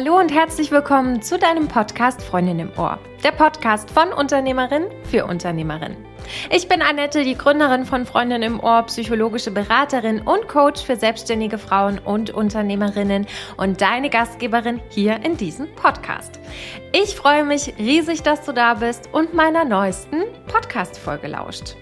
Hallo und herzlich willkommen zu deinem Podcast Freundin im Ohr. Der Podcast von Unternehmerin für Unternehmerin. Ich bin Annette, die Gründerin von Freundin im Ohr, psychologische Beraterin und Coach für selbstständige Frauen und Unternehmerinnen und deine Gastgeberin hier in diesem Podcast. Ich freue mich riesig, dass du da bist und meiner neuesten Podcast-Folge lauscht.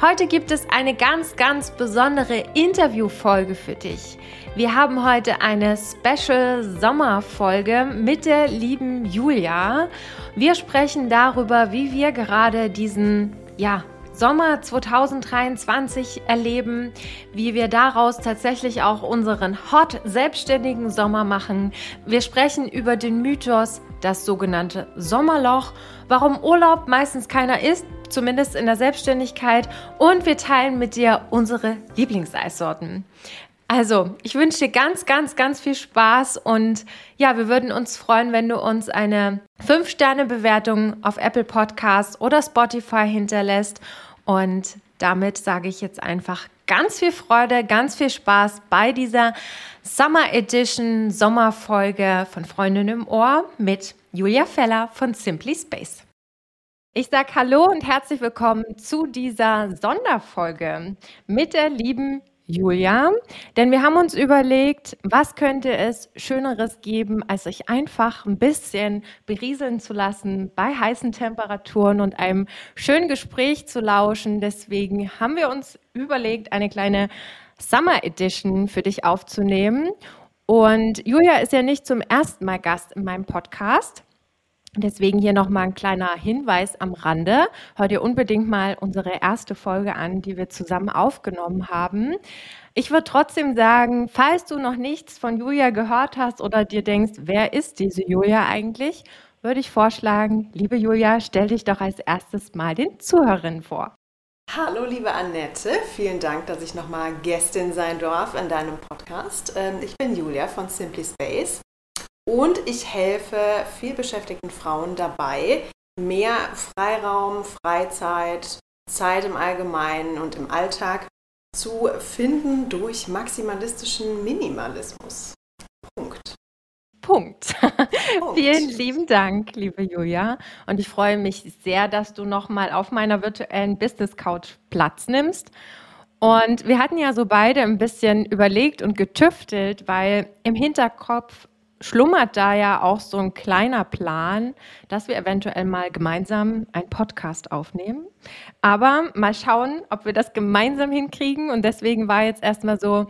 Heute gibt es eine ganz, ganz besondere Interviewfolge für dich. Wir haben heute eine Special Sommerfolge mit der lieben Julia. Wir sprechen darüber, wie wir gerade diesen, ja, Sommer 2023 erleben, wie wir daraus tatsächlich auch unseren hot selbstständigen Sommer machen. Wir sprechen über den Mythos, das sogenannte Sommerloch, warum Urlaub meistens keiner ist, zumindest in der Selbstständigkeit, und wir teilen mit dir unsere Lieblingseissorten. Also, ich wünsche dir ganz, ganz, ganz viel Spaß und ja, wir würden uns freuen, wenn du uns eine 5-Sterne-Bewertung auf Apple Podcasts oder Spotify hinterlässt. Und damit sage ich jetzt einfach ganz viel Freude, ganz viel Spaß bei dieser Summer Edition Sommerfolge von Freundin im Ohr mit Julia Feller von Simply Space. Ich sage Hallo und herzlich willkommen zu dieser Sonderfolge mit der lieben Julia, denn wir haben uns überlegt, was könnte es Schöneres geben, als sich einfach ein bisschen berieseln zu lassen bei heißen Temperaturen und einem schönen Gespräch zu lauschen. Deswegen haben wir uns überlegt, eine kleine Summer Edition für dich aufzunehmen. Und Julia ist ja nicht zum ersten Mal Gast in meinem Podcast. Deswegen hier nochmal ein kleiner Hinweis am Rande. Hört ihr unbedingt mal unsere erste Folge an, die wir zusammen aufgenommen haben. Ich würde trotzdem sagen, falls du noch nichts von Julia gehört hast oder dir denkst, wer ist diese Julia eigentlich, würde ich vorschlagen, liebe Julia, stell dich doch als erstes mal den Zuhörerinnen vor. Hallo, liebe Annette. Vielen Dank, dass ich nochmal Gästin sein darf in deinem Podcast. Ähm, ich bin Julia von Simply Space. Und ich helfe vielbeschäftigten Frauen dabei, mehr Freiraum, Freizeit, Zeit im Allgemeinen und im Alltag zu finden durch maximalistischen Minimalismus. Punkt. Punkt. Punkt. Vielen lieben Dank, liebe Julia. Und ich freue mich sehr, dass du nochmal auf meiner virtuellen Business Couch Platz nimmst. Und wir hatten ja so beide ein bisschen überlegt und getüftelt, weil im Hinterkopf schlummert da ja auch so ein kleiner Plan, dass wir eventuell mal gemeinsam einen Podcast aufnehmen. Aber mal schauen, ob wir das gemeinsam hinkriegen. Und deswegen war jetzt erstmal so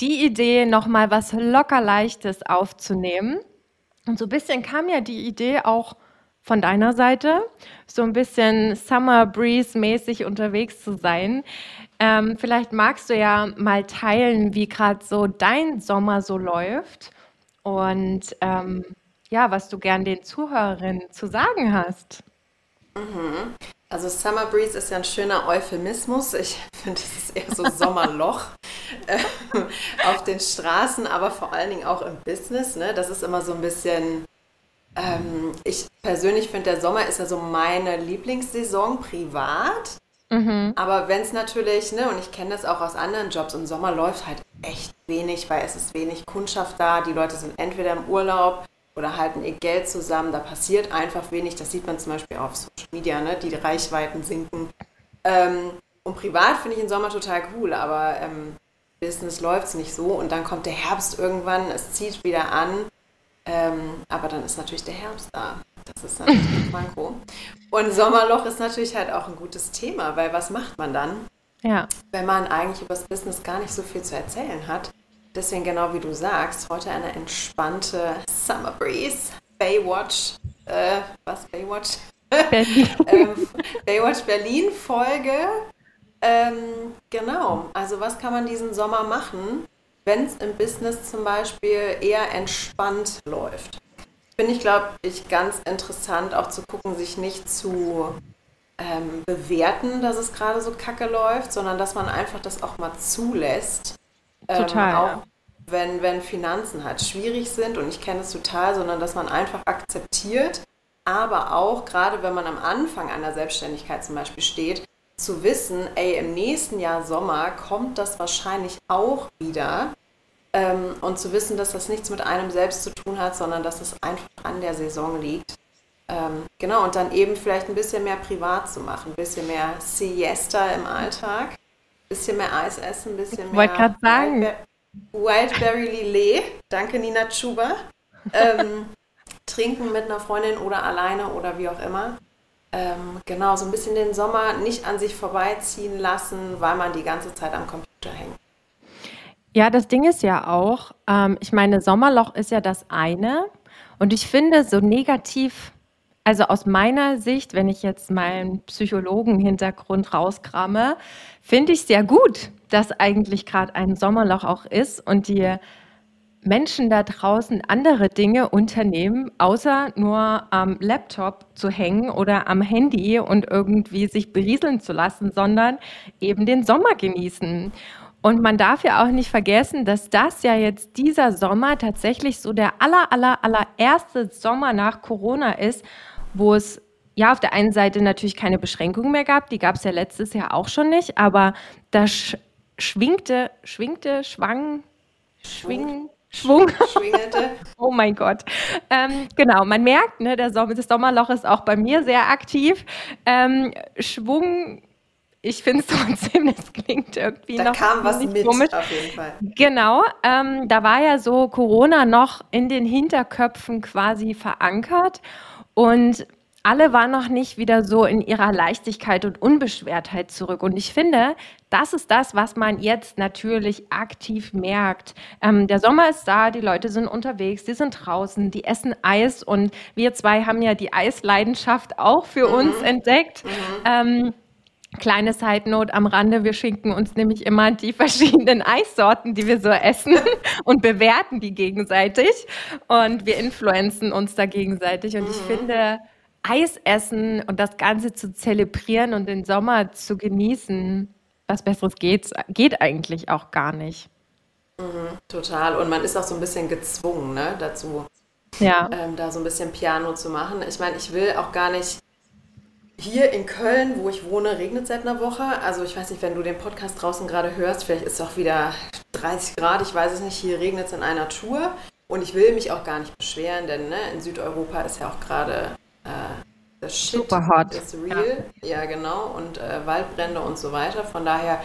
die Idee, nochmal was locker leichtes aufzunehmen. Und so ein bisschen kam ja die Idee auch von deiner Seite, so ein bisschen Summer Breeze mäßig unterwegs zu sein. Ähm, vielleicht magst du ja mal teilen, wie gerade so dein Sommer so läuft und ähm, ja, was du gern den Zuhörerinnen zu sagen hast. Mhm. Also Summer Breeze ist ja ein schöner Euphemismus. Ich finde, es ist eher so Sommerloch äh, auf den Straßen, aber vor allen Dingen auch im Business. Ne? Das ist immer so ein bisschen, ähm, ich persönlich finde, der Sommer ist ja so meine Lieblingssaison privat. Mhm. Aber wenn es natürlich, ne, und ich kenne das auch aus anderen Jobs, im Sommer läuft halt echt wenig, weil es ist wenig Kundschaft da. Die Leute sind entweder im Urlaub oder halten ihr Geld zusammen. Da passiert einfach wenig. Das sieht man zum Beispiel auf Social Media, ne? die Reichweiten sinken. Ähm, und privat finde ich den Sommer total cool, aber ähm, Business läuft es nicht so. Und dann kommt der Herbst irgendwann, es zieht wieder an. Ähm, aber dann ist natürlich der Herbst da. Das ist natürlich ein Manko. Und Sommerloch ist natürlich halt auch ein gutes Thema, weil was macht man dann? Ja. Wenn man eigentlich über das Business gar nicht so viel zu erzählen hat. Deswegen genau wie du sagst, heute eine entspannte Summer Breeze, Baywatch, äh, was, Baywatch? Berlin. ähm, Baywatch Berlin Folge. Ähm, genau, also was kann man diesen Sommer machen, wenn es im Business zum Beispiel eher entspannt läuft? Finde ich, glaube ich, ganz interessant auch zu gucken, sich nicht zu ähm, bewerten, dass es gerade so kacke läuft, sondern dass man einfach das auch mal zulässt. Ähm, total. Auch wenn, wenn Finanzen halt schwierig sind und ich kenne es total, sondern dass man einfach akzeptiert, aber auch gerade wenn man am Anfang einer Selbstständigkeit zum Beispiel steht, zu wissen, ey, im nächsten Jahr Sommer kommt das wahrscheinlich auch wieder. Ähm, und zu wissen, dass das nichts mit einem selbst zu tun hat, sondern dass es einfach an der Saison liegt. Ähm, genau, und dann eben vielleicht ein bisschen mehr privat zu machen, ein bisschen mehr Siesta im Alltag, ein bisschen mehr Eis essen, ein bisschen mehr. Ich wollte gerade sagen. Wildberry Lillet, danke Nina Chuba. Ähm, trinken mit einer Freundin oder alleine oder wie auch immer. Ähm, genau, so ein bisschen den Sommer nicht an sich vorbeiziehen lassen, weil man die ganze Zeit am Computer hängt. Ja, das Ding ist ja auch, ähm, ich meine, Sommerloch ist ja das eine. Und ich finde, so negativ, also aus meiner Sicht, wenn ich jetzt meinen Psychologen-Hintergrund rauskramme, finde ich sehr gut, dass eigentlich gerade ein Sommerloch auch ist und die Menschen da draußen andere Dinge unternehmen, außer nur am Laptop zu hängen oder am Handy und irgendwie sich berieseln zu lassen, sondern eben den Sommer genießen. Und man darf ja auch nicht vergessen, dass das ja jetzt dieser Sommer tatsächlich so der aller, aller, allererste Sommer nach Corona ist, wo es ja auf der einen Seite natürlich keine Beschränkungen mehr gab, die gab es ja letztes Jahr auch schon nicht, aber da sch schwingte, schwingte, schwang, schwing, Schwung. Schwingete. oh mein Gott. Ähm, genau, man merkt, ne, der Sommer, das Sommerloch ist auch bei mir sehr aktiv. Ähm, Schwung ich finde es trotzdem, das klingt irgendwie da noch kam was mit, komisch. auf jeden Fall. Genau, ähm, da war ja so Corona noch in den Hinterköpfen quasi verankert und alle waren noch nicht wieder so in ihrer Leichtigkeit und Unbeschwertheit zurück. Und ich finde, das ist das, was man jetzt natürlich aktiv merkt. Ähm, der Sommer ist da, die Leute sind unterwegs, die sind draußen, die essen Eis und wir zwei haben ja die Eisleidenschaft auch für mhm. uns entdeckt. Mhm. Ähm, Kleine Side Note am Rande, wir schinken uns nämlich immer die verschiedenen Eissorten, die wir so essen und bewerten die gegenseitig und wir influenzen uns da gegenseitig und mhm. ich finde Eis essen und das Ganze zu zelebrieren und den Sommer zu genießen, was besseres geht, geht eigentlich auch gar nicht. Mhm, total und man ist auch so ein bisschen gezwungen ne, dazu, ja. ähm, da so ein bisschen Piano zu machen. Ich meine, ich will auch gar nicht hier in Köln, wo ich wohne, regnet es seit einer Woche. Also ich weiß nicht, wenn du den Podcast draußen gerade hörst, vielleicht ist es auch wieder 30 Grad, ich weiß es nicht. Hier regnet es in einer Tour. Und ich will mich auch gar nicht beschweren, denn ne, in Südeuropa ist ja auch gerade äh, das Shit Super hot. ist real. Ja, ja genau. Und äh, Waldbrände und so weiter. Von daher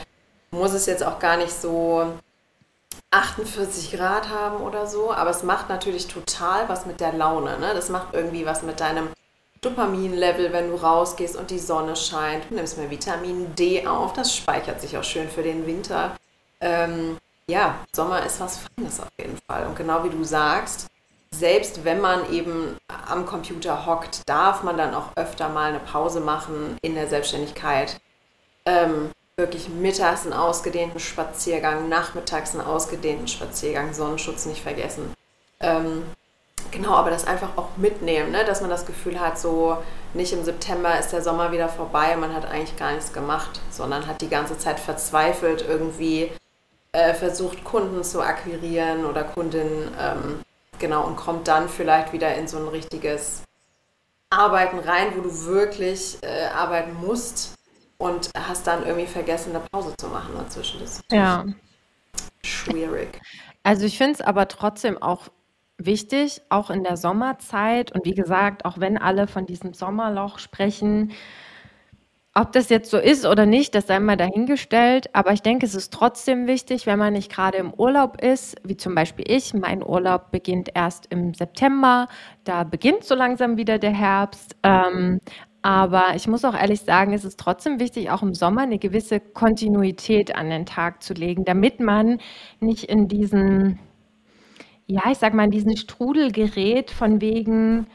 muss es jetzt auch gar nicht so 48 Grad haben oder so. Aber es macht natürlich total was mit der Laune. Ne? Das macht irgendwie was mit deinem Dopaminlevel, wenn du rausgehst und die Sonne scheint. Du nimmst mehr Vitamin D auf, das speichert sich auch schön für den Winter. Ähm, ja, Sommer ist was Feines auf jeden Fall. Und genau wie du sagst, selbst wenn man eben am Computer hockt, darf man dann auch öfter mal eine Pause machen in der Selbstständigkeit. Ähm, wirklich mittags einen ausgedehnten Spaziergang, nachmittags einen ausgedehnten Spaziergang, Sonnenschutz nicht vergessen. Ähm, Genau, aber das einfach auch mitnehmen, ne? dass man das Gefühl hat, so nicht im September ist der Sommer wieder vorbei man hat eigentlich gar nichts gemacht, sondern hat die ganze Zeit verzweifelt irgendwie äh, versucht, Kunden zu akquirieren oder Kundinnen, ähm, genau, und kommt dann vielleicht wieder in so ein richtiges Arbeiten rein, wo du wirklich äh, arbeiten musst und hast dann irgendwie vergessen, eine Pause zu machen dazwischen. Das ist ja. schwierig. Also ich finde es aber trotzdem auch wichtig, auch in der Sommerzeit. Und wie gesagt, auch wenn alle von diesem Sommerloch sprechen, ob das jetzt so ist oder nicht, das sei mal dahingestellt. Aber ich denke, es ist trotzdem wichtig, wenn man nicht gerade im Urlaub ist, wie zum Beispiel ich. Mein Urlaub beginnt erst im September. Da beginnt so langsam wieder der Herbst. Ähm, aber ich muss auch ehrlich sagen, es ist trotzdem wichtig, auch im Sommer eine gewisse Kontinuität an den Tag zu legen, damit man nicht in diesen ja, ich sag mal, in diesen Strudel gerät von wegen,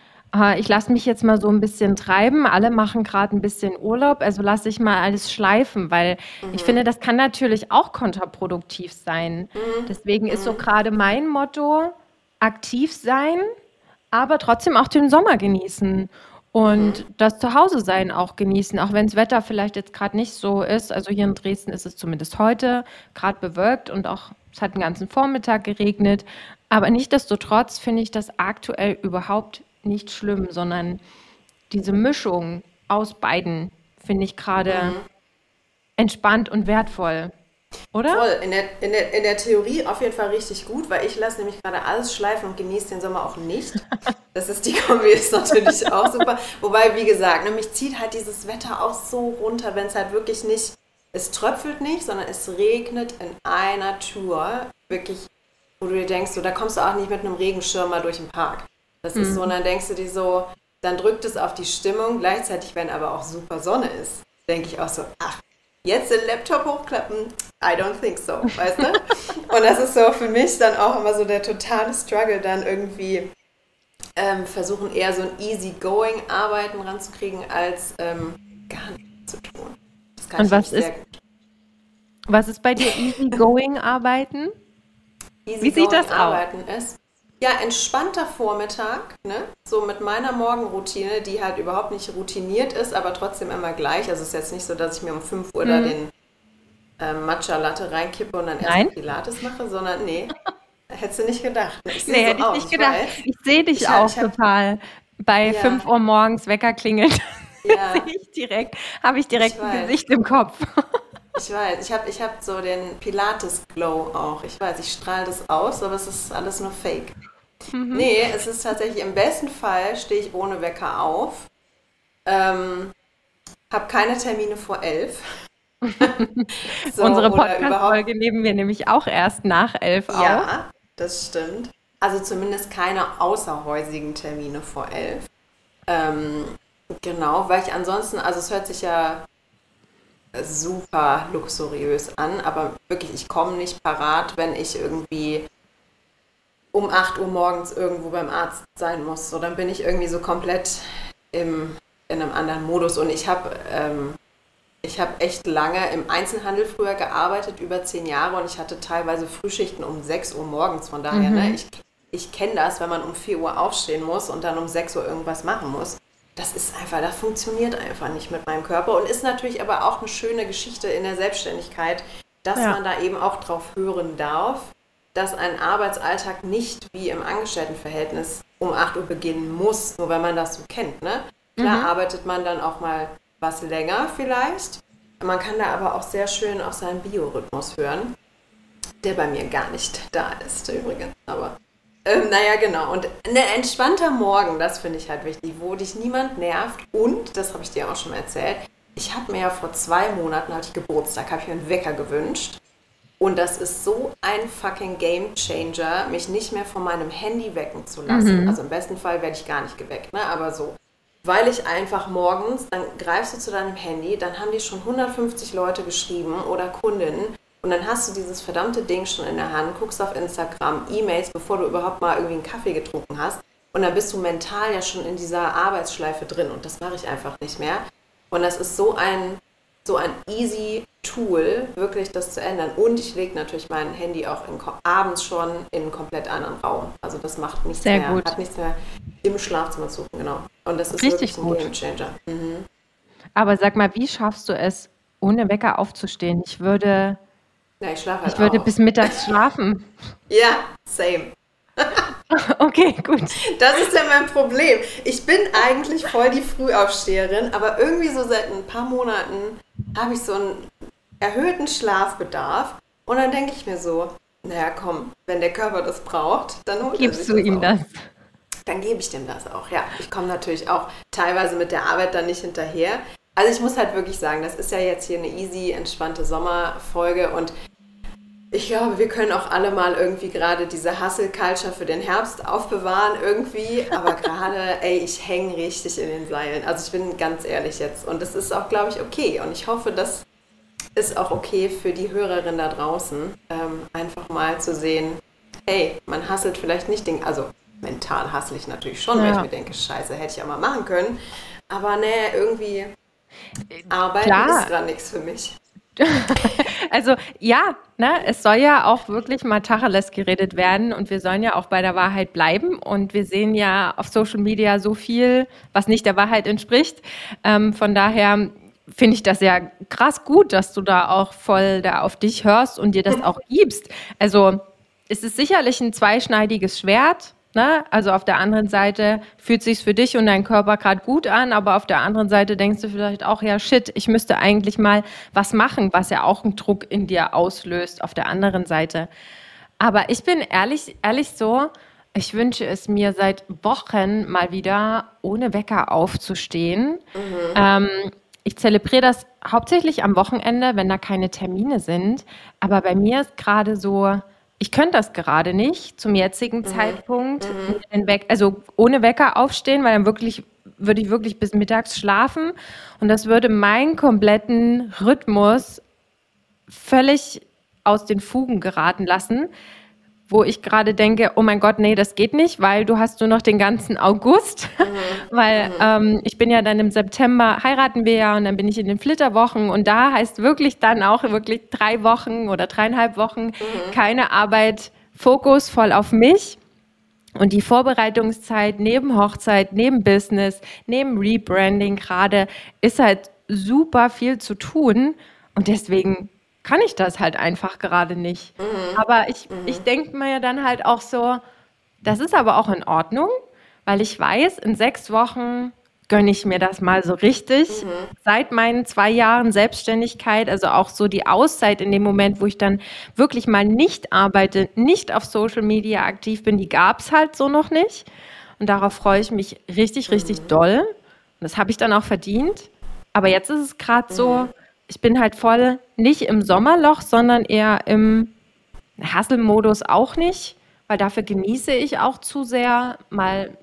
ich lasse mich jetzt mal so ein bisschen treiben, alle machen gerade ein bisschen Urlaub, also lasse ich mal alles schleifen, weil mhm. ich finde, das kann natürlich auch kontraproduktiv sein. Mhm. Deswegen ist so mhm. gerade mein Motto, aktiv sein, aber trotzdem auch den Sommer genießen und mhm. das Zuhause-Sein auch genießen, auch wenn das Wetter vielleicht jetzt gerade nicht so ist. Also hier in Dresden ist es zumindest heute gerade bewölkt und auch es hat den ganzen Vormittag geregnet. Aber nichtdestotrotz finde ich das aktuell überhaupt nicht schlimm, sondern diese Mischung aus beiden finde ich gerade mhm. entspannt und wertvoll. oder? Voll, in der, in, der, in der Theorie auf jeden Fall richtig gut, weil ich lasse nämlich gerade alles schleifen und genieße den Sommer auch nicht. Das ist die Kombi ist natürlich auch super. Wobei, wie gesagt, ne, mich zieht halt dieses Wetter auch so runter, wenn es halt wirklich nicht, es tröpfelt nicht, sondern es regnet in einer Tour. Wirklich, wo du dir denkst, so, da kommst du auch nicht mit einem Regenschirm mal durch den Park. Das mhm. ist so, und dann denkst du dir so, dann drückt es auf die Stimmung. Gleichzeitig, wenn aber auch super Sonne ist, denke ich auch so, ach, jetzt den Laptop hochklappen, I don't think so, weißt du? Und das ist so für mich dann auch immer so der totale Struggle, dann irgendwie ähm, versuchen eher so ein easy-going Arbeiten ranzukriegen, als ähm, gar nichts zu tun. Das kann Und was ist, was ist bei dir easy-going Arbeiten? Easy Wie sieht das Arbeiten aus? ist, ja, entspannter Vormittag, ne? So mit meiner Morgenroutine, die halt überhaupt nicht routiniert ist, aber trotzdem immer gleich. Also es ist jetzt nicht so, dass ich mir um 5 Uhr mhm. da den äh, Matcha Latte reinkippe und dann erst Pilates mache, sondern nee, hättest du nicht gedacht. Ich nee, so hätte ich nicht gedacht. Weiß. Ich sehe dich ich auch hab, total. Bei ja. 5 Uhr morgens Wecker klingelt. Ja. sehe ich direkt, habe ich direkt ich ein Gesicht im Kopf. Ich weiß, ich habe ich hab so den Pilates-Glow auch. Ich weiß, ich strahle das aus, aber es ist alles nur Fake. Mhm. Nee, es ist tatsächlich im besten Fall stehe ich ohne Wecker auf. Ähm, habe keine Termine vor elf. so, Unsere Podcast-Folge nehmen wir nämlich auch erst nach elf auf. Ja, das stimmt. Also zumindest keine außerhäusigen Termine vor elf. Ähm, genau, weil ich ansonsten, also es hört sich ja super luxuriös an, aber wirklich, ich komme nicht parat, wenn ich irgendwie um 8 Uhr morgens irgendwo beim Arzt sein muss. So, dann bin ich irgendwie so komplett im, in einem anderen Modus. Und ich habe ähm, ich echt lange im Einzelhandel früher gearbeitet, über zehn Jahre, und ich hatte teilweise Frühschichten um 6 Uhr morgens. Von daher, ne, mhm. ne, ich, ich kenne das, wenn man um 4 Uhr aufstehen muss und dann um 6 Uhr irgendwas machen muss das ist einfach, das funktioniert einfach nicht mit meinem Körper und ist natürlich aber auch eine schöne Geschichte in der Selbstständigkeit, dass ja. man da eben auch drauf hören darf, dass ein Arbeitsalltag nicht wie im Angestelltenverhältnis um 8 Uhr beginnen muss, nur wenn man das so kennt. Ne? Klar mhm. arbeitet man dann auch mal was länger vielleicht. Man kann da aber auch sehr schön auf seinen Biorhythmus hören, der bei mir gar nicht da ist übrigens. Aber ähm, naja, genau. Und ein entspannter Morgen, das finde ich halt wichtig, wo dich niemand nervt. Und, das habe ich dir auch schon mal erzählt, ich habe mir ja vor zwei Monaten, hatte ich Geburtstag, habe ich mir einen Wecker gewünscht. Und das ist so ein fucking Game Changer, mich nicht mehr von meinem Handy wecken zu lassen. Mhm. Also im besten Fall werde ich gar nicht geweckt, ne? aber so. Weil ich einfach morgens, dann greifst du zu deinem Handy, dann haben die schon 150 Leute geschrieben oder Kundinnen und dann hast du dieses verdammte Ding schon in der Hand, guckst auf Instagram, E-Mails, bevor du überhaupt mal irgendwie einen Kaffee getrunken hast. Und dann bist du mental ja schon in dieser Arbeitsschleife drin. Und das mache ich einfach nicht mehr. Und das ist so ein, so ein easy Tool, wirklich das zu ändern. Und ich lege natürlich mein Handy auch in, abends schon in einen komplett anderen Raum. Also das macht nichts Sehr mehr, gut. hat nichts mehr im Schlafzimmer zu suchen, genau. Und das ist Richtig wirklich ein Gamechanger. Mhm. Aber sag mal, wie schaffst du es, ohne Wecker aufzustehen? Ich würde ja, ich schlafe halt Ich würde auch. bis mittags schlafen. ja, same. okay, gut. Das ist ja mein Problem. Ich bin eigentlich voll die Frühaufsteherin, aber irgendwie so seit ein paar Monaten habe ich so einen erhöhten Schlafbedarf. Und dann denke ich mir so, naja, komm, wenn der Körper das braucht, dann holt Gibst du ihm auch. das? Dann gebe ich dem das auch, ja. Ich komme natürlich auch teilweise mit der Arbeit dann nicht hinterher. Also ich muss halt wirklich sagen, das ist ja jetzt hier eine easy, entspannte Sommerfolge und ich glaube, wir können auch alle mal irgendwie gerade diese Hustle-Culture für den Herbst aufbewahren irgendwie. Aber gerade, ey, ich hänge richtig in den Seilen. Also ich bin ganz ehrlich jetzt. Und das ist auch, glaube ich, okay. Und ich hoffe, das ist auch okay für die Hörerin da draußen, ähm, einfach mal zu sehen, hey, man hasselt vielleicht nicht den, also mental hassle ich natürlich schon, ja. weil ich mir denke, scheiße, hätte ich ja mal machen können. Aber nee, irgendwie Arbeiten Klar. ist gerade nichts für mich. also ja, ne, es soll ja auch wirklich mal Tacheles geredet werden und wir sollen ja auch bei der Wahrheit bleiben und wir sehen ja auf Social Media so viel, was nicht der Wahrheit entspricht. Ähm, von daher finde ich das ja krass gut, dass du da auch voll da auf dich hörst und dir das auch gibst. Also es ist sicherlich ein zweischneidiges Schwert, Ne? Also auf der anderen Seite fühlt sich für dich und deinen Körper gerade gut an, aber auf der anderen Seite denkst du vielleicht auch, ja shit, ich müsste eigentlich mal was machen, was ja auch einen Druck in dir auslöst auf der anderen Seite. Aber ich bin ehrlich, ehrlich so, ich wünsche es mir seit Wochen mal wieder ohne Wecker aufzustehen. Mhm. Ähm, ich zelebriere das hauptsächlich am Wochenende, wenn da keine Termine sind. Aber bei mir ist gerade so, ich könnte das gerade nicht zum jetzigen mhm. Zeitpunkt, mhm. also ohne Wecker aufstehen, weil dann wirklich würde ich wirklich bis mittags schlafen und das würde meinen kompletten Rhythmus völlig aus den Fugen geraten lassen wo ich gerade denke, oh mein Gott, nee, das geht nicht, weil du hast nur noch den ganzen August, mhm. weil mhm. Ähm, ich bin ja dann im September, heiraten wir ja und dann bin ich in den Flitterwochen und da heißt wirklich dann auch wirklich drei Wochen oder dreieinhalb Wochen mhm. keine Arbeit, Fokus voll auf mich. Und die Vorbereitungszeit neben Hochzeit, neben Business, neben Rebranding gerade ist halt super viel zu tun. Und deswegen kann ich das halt einfach gerade nicht. Mhm. Aber ich, mhm. ich denke mir dann halt auch so, das ist aber auch in Ordnung, weil ich weiß, in sechs Wochen gönne ich mir das mal so richtig. Mhm. Seit meinen zwei Jahren Selbstständigkeit, also auch so die Auszeit in dem Moment, wo ich dann wirklich mal nicht arbeite, nicht auf Social Media aktiv bin, die gab es halt so noch nicht. Und darauf freue ich mich richtig, richtig mhm. doll. Und das habe ich dann auch verdient. Aber jetzt ist es gerade so, mhm ich bin halt voll nicht im Sommerloch, sondern eher im Hasselmodus auch nicht, weil dafür genieße ich auch zu sehr mal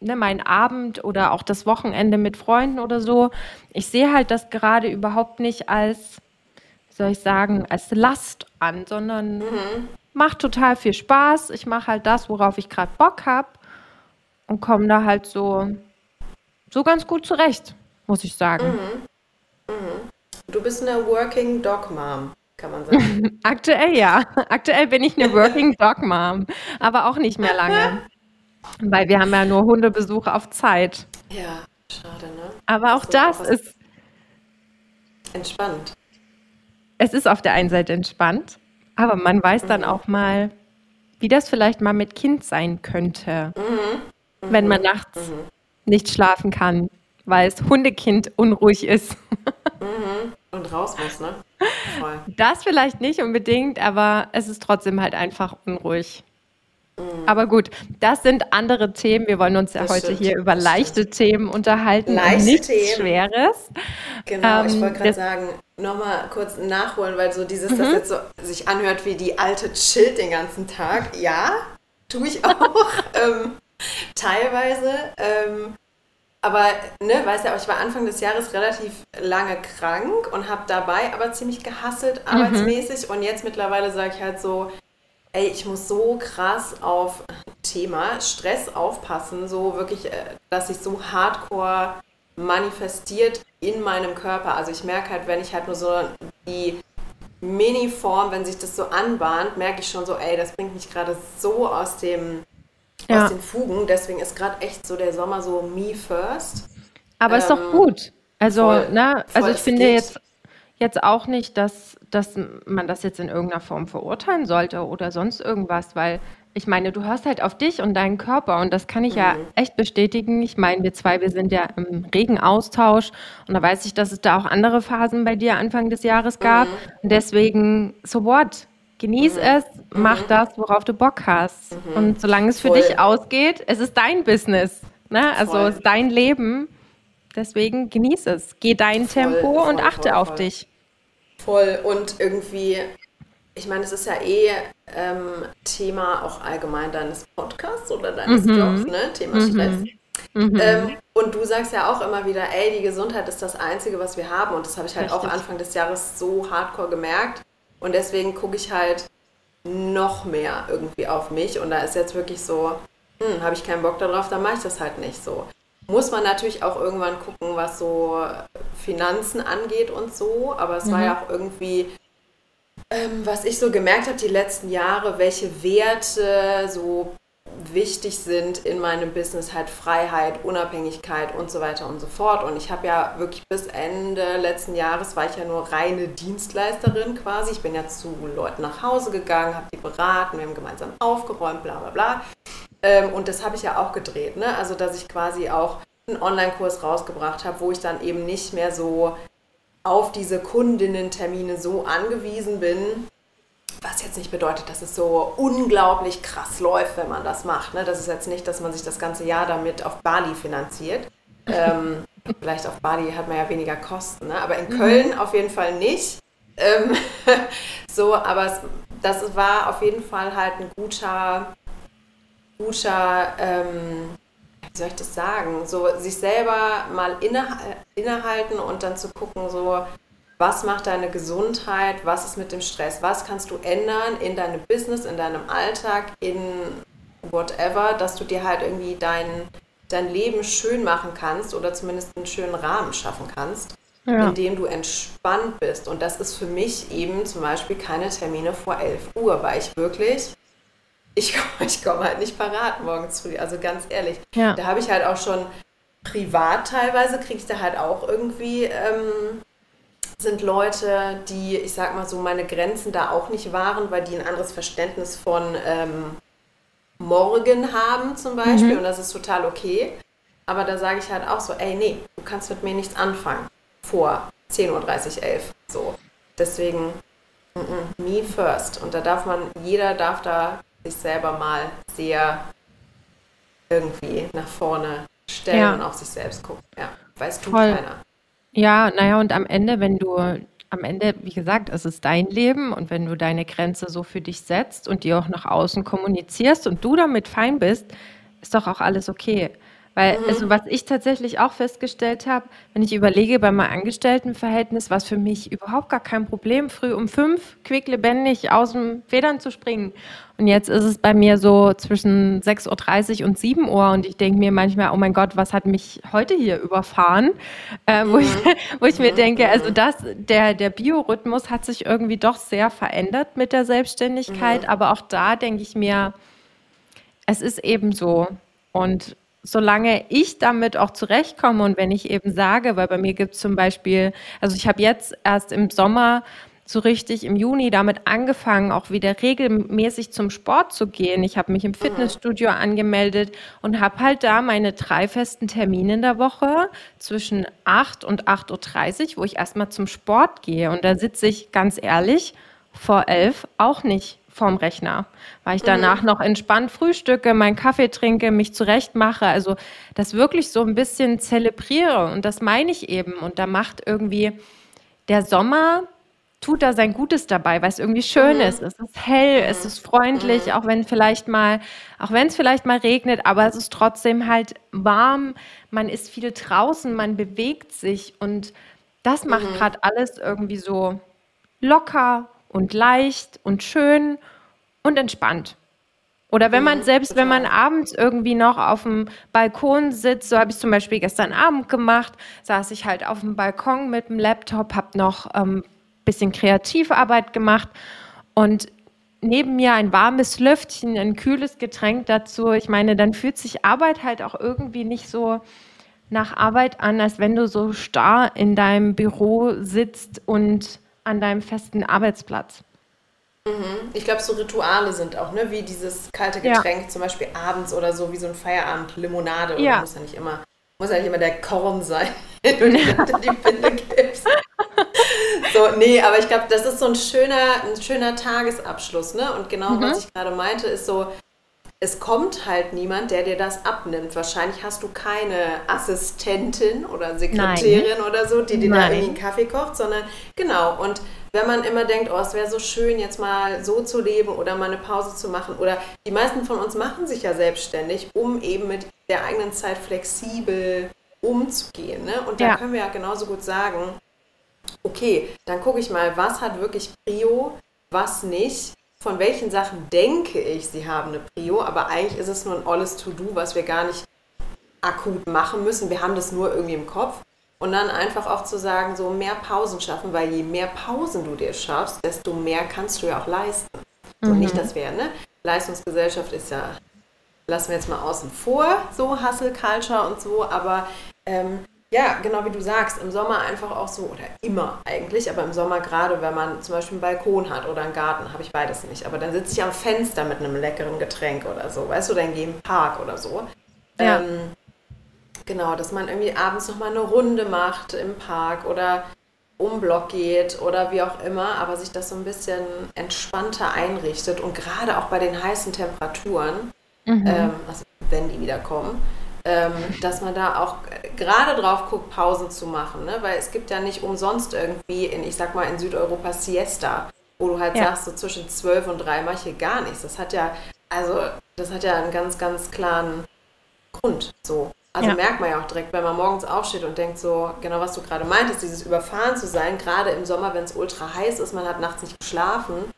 ne, meinen Abend oder auch das Wochenende mit Freunden oder so. Ich sehe halt das gerade überhaupt nicht als, wie soll ich sagen, als Last an, sondern mhm. macht total viel Spaß. Ich mache halt das, worauf ich gerade Bock habe und komme da halt so, so ganz gut zurecht, muss ich sagen. Mhm. Mhm. Du bist eine Working Dog Mom, kann man sagen. Aktuell ja. Aktuell bin ich eine Working Dog Mom, aber auch nicht mehr lange. Weil wir haben ja nur Hundebesuch auf Zeit. Ja, schade, ne? Aber auch das, das ist entspannt. Es ist auf der einen Seite entspannt, aber man weiß mhm. dann auch mal, wie das vielleicht mal mit Kind sein könnte, mhm. Mhm. wenn man nachts mhm. nicht schlafen kann, weil es Hundekind unruhig ist. Mhm. Und raus muss, ne? Voll. Das vielleicht nicht unbedingt, aber es ist trotzdem halt einfach unruhig. Mhm. Aber gut, das sind andere Themen. Wir wollen uns ja das heute stimmt, hier über leichte. Themen unterhalten leichte nichts Themen. Schweres. Genau, ähm, ich wollte gerade sagen, nochmal kurz nachholen, weil so dieses, mhm. das jetzt so sich anhört wie die alte chillt den ganzen Tag. Ja, tue ich auch. ähm, teilweise. Ähm, aber, ne, weißt ja, ich war Anfang des Jahres relativ lange krank und habe dabei aber ziemlich gehasselt mhm. arbeitsmäßig. Und jetzt mittlerweile sage ich halt so, ey, ich muss so krass auf Thema Stress aufpassen, so wirklich, äh, dass sich so hardcore manifestiert in meinem Körper. Also ich merke halt, wenn ich halt nur so die Mini-Form, wenn sich das so anbahnt, merke ich schon so, ey, das bringt mich gerade so aus dem ja. aus den Fugen. Deswegen ist gerade echt so der Sommer so me first. Aber ähm, ist doch ähm, gut. Also, voll, ne, also ich finde jetzt, jetzt auch nicht, dass, dass man das jetzt in irgendeiner Form verurteilen sollte oder sonst irgendwas, weil ich meine, du hörst halt auf dich und deinen Körper und das kann ich mhm. ja echt bestätigen. Ich meine, wir zwei, wir sind ja im regen Austausch und da weiß ich, dass es da auch andere Phasen bei dir Anfang des Jahres gab. Mhm. Und deswegen, so what? Genieß mhm. es, mach mhm. das, worauf du Bock hast. Mhm. Und solange es für Voll. dich ausgeht, es ist dein Business. Ne? Also Voll. es ist dein Leben. Deswegen genieß es. Geh dein Voll, Tempo und achte auf dich. Voll. Und irgendwie, ich meine, es ist ja eh ähm, Thema auch allgemein deines Podcasts oder deines mhm. Jobs, ne? Thema mhm. Stress. Mhm. Ähm, und du sagst ja auch immer wieder, ey, die Gesundheit ist das Einzige, was wir haben. Und das habe ich halt Richtig. auch Anfang des Jahres so hardcore gemerkt. Und deswegen gucke ich halt noch mehr irgendwie auf mich. Und da ist jetzt wirklich so, hm, habe ich keinen Bock darauf, dann mache ich das halt nicht so. Muss man natürlich auch irgendwann gucken, was so Finanzen angeht und so. Aber es mhm. war ja auch irgendwie, ähm, was ich so gemerkt habe die letzten Jahre, welche Werte so wichtig sind in meinem Business, halt Freiheit, Unabhängigkeit und so weiter und so fort. Und ich habe ja wirklich bis Ende letzten Jahres war ich ja nur reine Dienstleisterin quasi. Ich bin ja zu Leuten nach Hause gegangen, habe die beraten, wir haben gemeinsam aufgeräumt, bla bla bla. Ähm, und das habe ich ja auch gedreht, ne? Also, dass ich quasi auch einen Online-Kurs rausgebracht habe, wo ich dann eben nicht mehr so auf diese Kundinnen-Termine so angewiesen bin. Was jetzt nicht bedeutet, dass es so unglaublich krass läuft, wenn man das macht. Ne? Das ist jetzt nicht, dass man sich das ganze Jahr damit auf Bali finanziert. Ähm, vielleicht auf Bali hat man ja weniger Kosten, ne? aber in mhm. Köln mhm. auf jeden Fall nicht. Ähm, so, aber es, das war auf jeden Fall halt ein guter, guter ähm, wie soll ich das sagen, so sich selber mal inne, innehalten und dann zu gucken, so, was macht deine Gesundheit, was ist mit dem Stress, was kannst du ändern in deinem Business, in deinem Alltag, in whatever, dass du dir halt irgendwie dein, dein Leben schön machen kannst oder zumindest einen schönen Rahmen schaffen kannst, ja. in dem du entspannt bist. Und das ist für mich eben zum Beispiel keine Termine vor 11 Uhr, weil ich wirklich ich, ich komme halt nicht parat morgens früh. Also ganz ehrlich. Ja. Da habe ich halt auch schon privat teilweise, kriege ich da halt auch irgendwie, ähm, sind Leute, die, ich sag mal so, meine Grenzen da auch nicht waren, weil die ein anderes Verständnis von ähm, morgen haben zum Beispiel. Mhm. Und das ist total okay. Aber da sage ich halt auch so, ey, nee, du kannst mit mir nichts anfangen vor 10.30 Uhr, 11 So. Deswegen, mm -mm, me first. Und da darf man, jeder darf da sich selber mal sehr irgendwie nach vorne stellen ja. und auf sich selbst gucken. Ja, weiß tut Voll. keiner. Ja, naja, und am Ende, wenn du am Ende, wie gesagt, es ist dein Leben und wenn du deine Grenze so für dich setzt und die auch nach außen kommunizierst und du damit fein bist, ist doch auch alles okay. Weil, mhm. also was ich tatsächlich auch festgestellt habe, wenn ich überlege, bei meinem Angestelltenverhältnis war es für mich überhaupt gar kein Problem, früh um fünf quicklebendig aus dem Federn zu springen. Und jetzt ist es bei mir so zwischen 6.30 Uhr und 7 Uhr und ich denke mir manchmal, oh mein Gott, was hat mich heute hier überfahren? Äh, wo, mhm. ich, wo ich mir mhm. denke, also das, der, der Biorhythmus hat sich irgendwie doch sehr verändert mit der Selbstständigkeit, mhm. aber auch da denke ich mir, es ist eben so. Und solange ich damit auch zurechtkomme und wenn ich eben sage, weil bei mir gibt es zum Beispiel, also ich habe jetzt erst im Sommer so richtig im Juni damit angefangen, auch wieder regelmäßig zum Sport zu gehen. Ich habe mich im Fitnessstudio angemeldet und habe halt da meine drei festen Termine in der Woche zwischen 8 und 8.30 Uhr, wo ich erstmal zum Sport gehe. Und da sitze ich ganz ehrlich vor elf auch nicht vorm Rechner, weil ich danach mhm. noch entspannt frühstücke, meinen Kaffee trinke, mich zurechtmache, also das wirklich so ein bisschen zelebriere und das meine ich eben und da macht irgendwie der Sommer tut da sein Gutes dabei, weil es irgendwie schön mhm. ist. Es ist hell, es ist freundlich, mhm. auch wenn vielleicht mal, auch wenn es vielleicht mal regnet, aber es ist trotzdem halt warm. Man ist viel draußen, man bewegt sich und das macht mhm. gerade alles irgendwie so locker und leicht und schön und entspannt. Oder wenn man, selbst wenn man abends irgendwie noch auf dem Balkon sitzt, so habe ich zum Beispiel gestern Abend gemacht, saß ich halt auf dem Balkon mit dem Laptop, habe noch ein ähm, bisschen Kreativarbeit gemacht und neben mir ein warmes Lüftchen, ein kühles Getränk dazu. Ich meine, dann fühlt sich Arbeit halt auch irgendwie nicht so nach Arbeit an, als wenn du so starr in deinem Büro sitzt und an deinem festen Arbeitsplatz. Mhm. Ich glaube, so Rituale sind auch, ne? wie dieses kalte Getränk, ja. zum Beispiel abends oder so, wie so ein Feierabend-Limonade. Oder ja. muss ja nicht immer, muss ja nicht immer der Korn sein, wenn du die Binde gibst. so, nee, aber ich glaube, das ist so ein schöner, ein schöner Tagesabschluss, ne? Und genau, mhm. was ich gerade meinte, ist so, es kommt halt niemand, der dir das abnimmt. Wahrscheinlich hast du keine Assistentin oder Sekretärin Nein. oder so, die dir da irgendwie einen Kaffee kocht, sondern genau. Und wenn man immer denkt, oh, es wäre so schön, jetzt mal so zu leben oder mal eine Pause zu machen, oder die meisten von uns machen sich ja selbstständig, um eben mit der eigenen Zeit flexibel umzugehen. Ne? Und da ja. können wir ja genauso gut sagen, okay, dann gucke ich mal, was hat wirklich Prio, was nicht von welchen Sachen denke ich, sie haben eine Prio, aber eigentlich ist es nur ein alles To-Do, was wir gar nicht akut machen müssen. Wir haben das nur irgendwie im Kopf. Und dann einfach auch zu sagen, so mehr Pausen schaffen, weil je mehr Pausen du dir schaffst, desto mehr kannst du ja auch leisten. So mhm. nicht, dass wir, ne? Leistungsgesellschaft ist ja, lassen wir jetzt mal außen vor, so Hustle Culture und so, aber ähm, ja, genau wie du sagst, im Sommer einfach auch so, oder immer eigentlich, aber im Sommer gerade, wenn man zum Beispiel einen Balkon hat oder einen Garten, habe ich beides nicht. Aber dann sitze ich am Fenster mit einem leckeren Getränk oder so, weißt du, dann gehe im Park oder so. Ja. Ähm, genau, dass man irgendwie abends nochmal eine Runde macht im Park oder um Block geht oder wie auch immer, aber sich das so ein bisschen entspannter einrichtet und gerade auch bei den heißen Temperaturen, mhm. ähm, also wenn die wieder kommen, ähm, dass man da auch gerade drauf guckt, Pausen zu machen. Ne? Weil es gibt ja nicht umsonst irgendwie in, ich sag mal, in Südeuropa Siesta, wo du halt ja. sagst, so zwischen zwölf und drei mache ich hier gar nichts. Das hat ja, also, das hat ja einen ganz, ganz klaren Grund. So. Also ja. merkt man ja auch direkt, wenn man morgens aufsteht und denkt so, genau was du gerade meintest, dieses Überfahren zu sein, gerade im Sommer, wenn es ultra heiß ist, man hat nachts nicht geschlafen,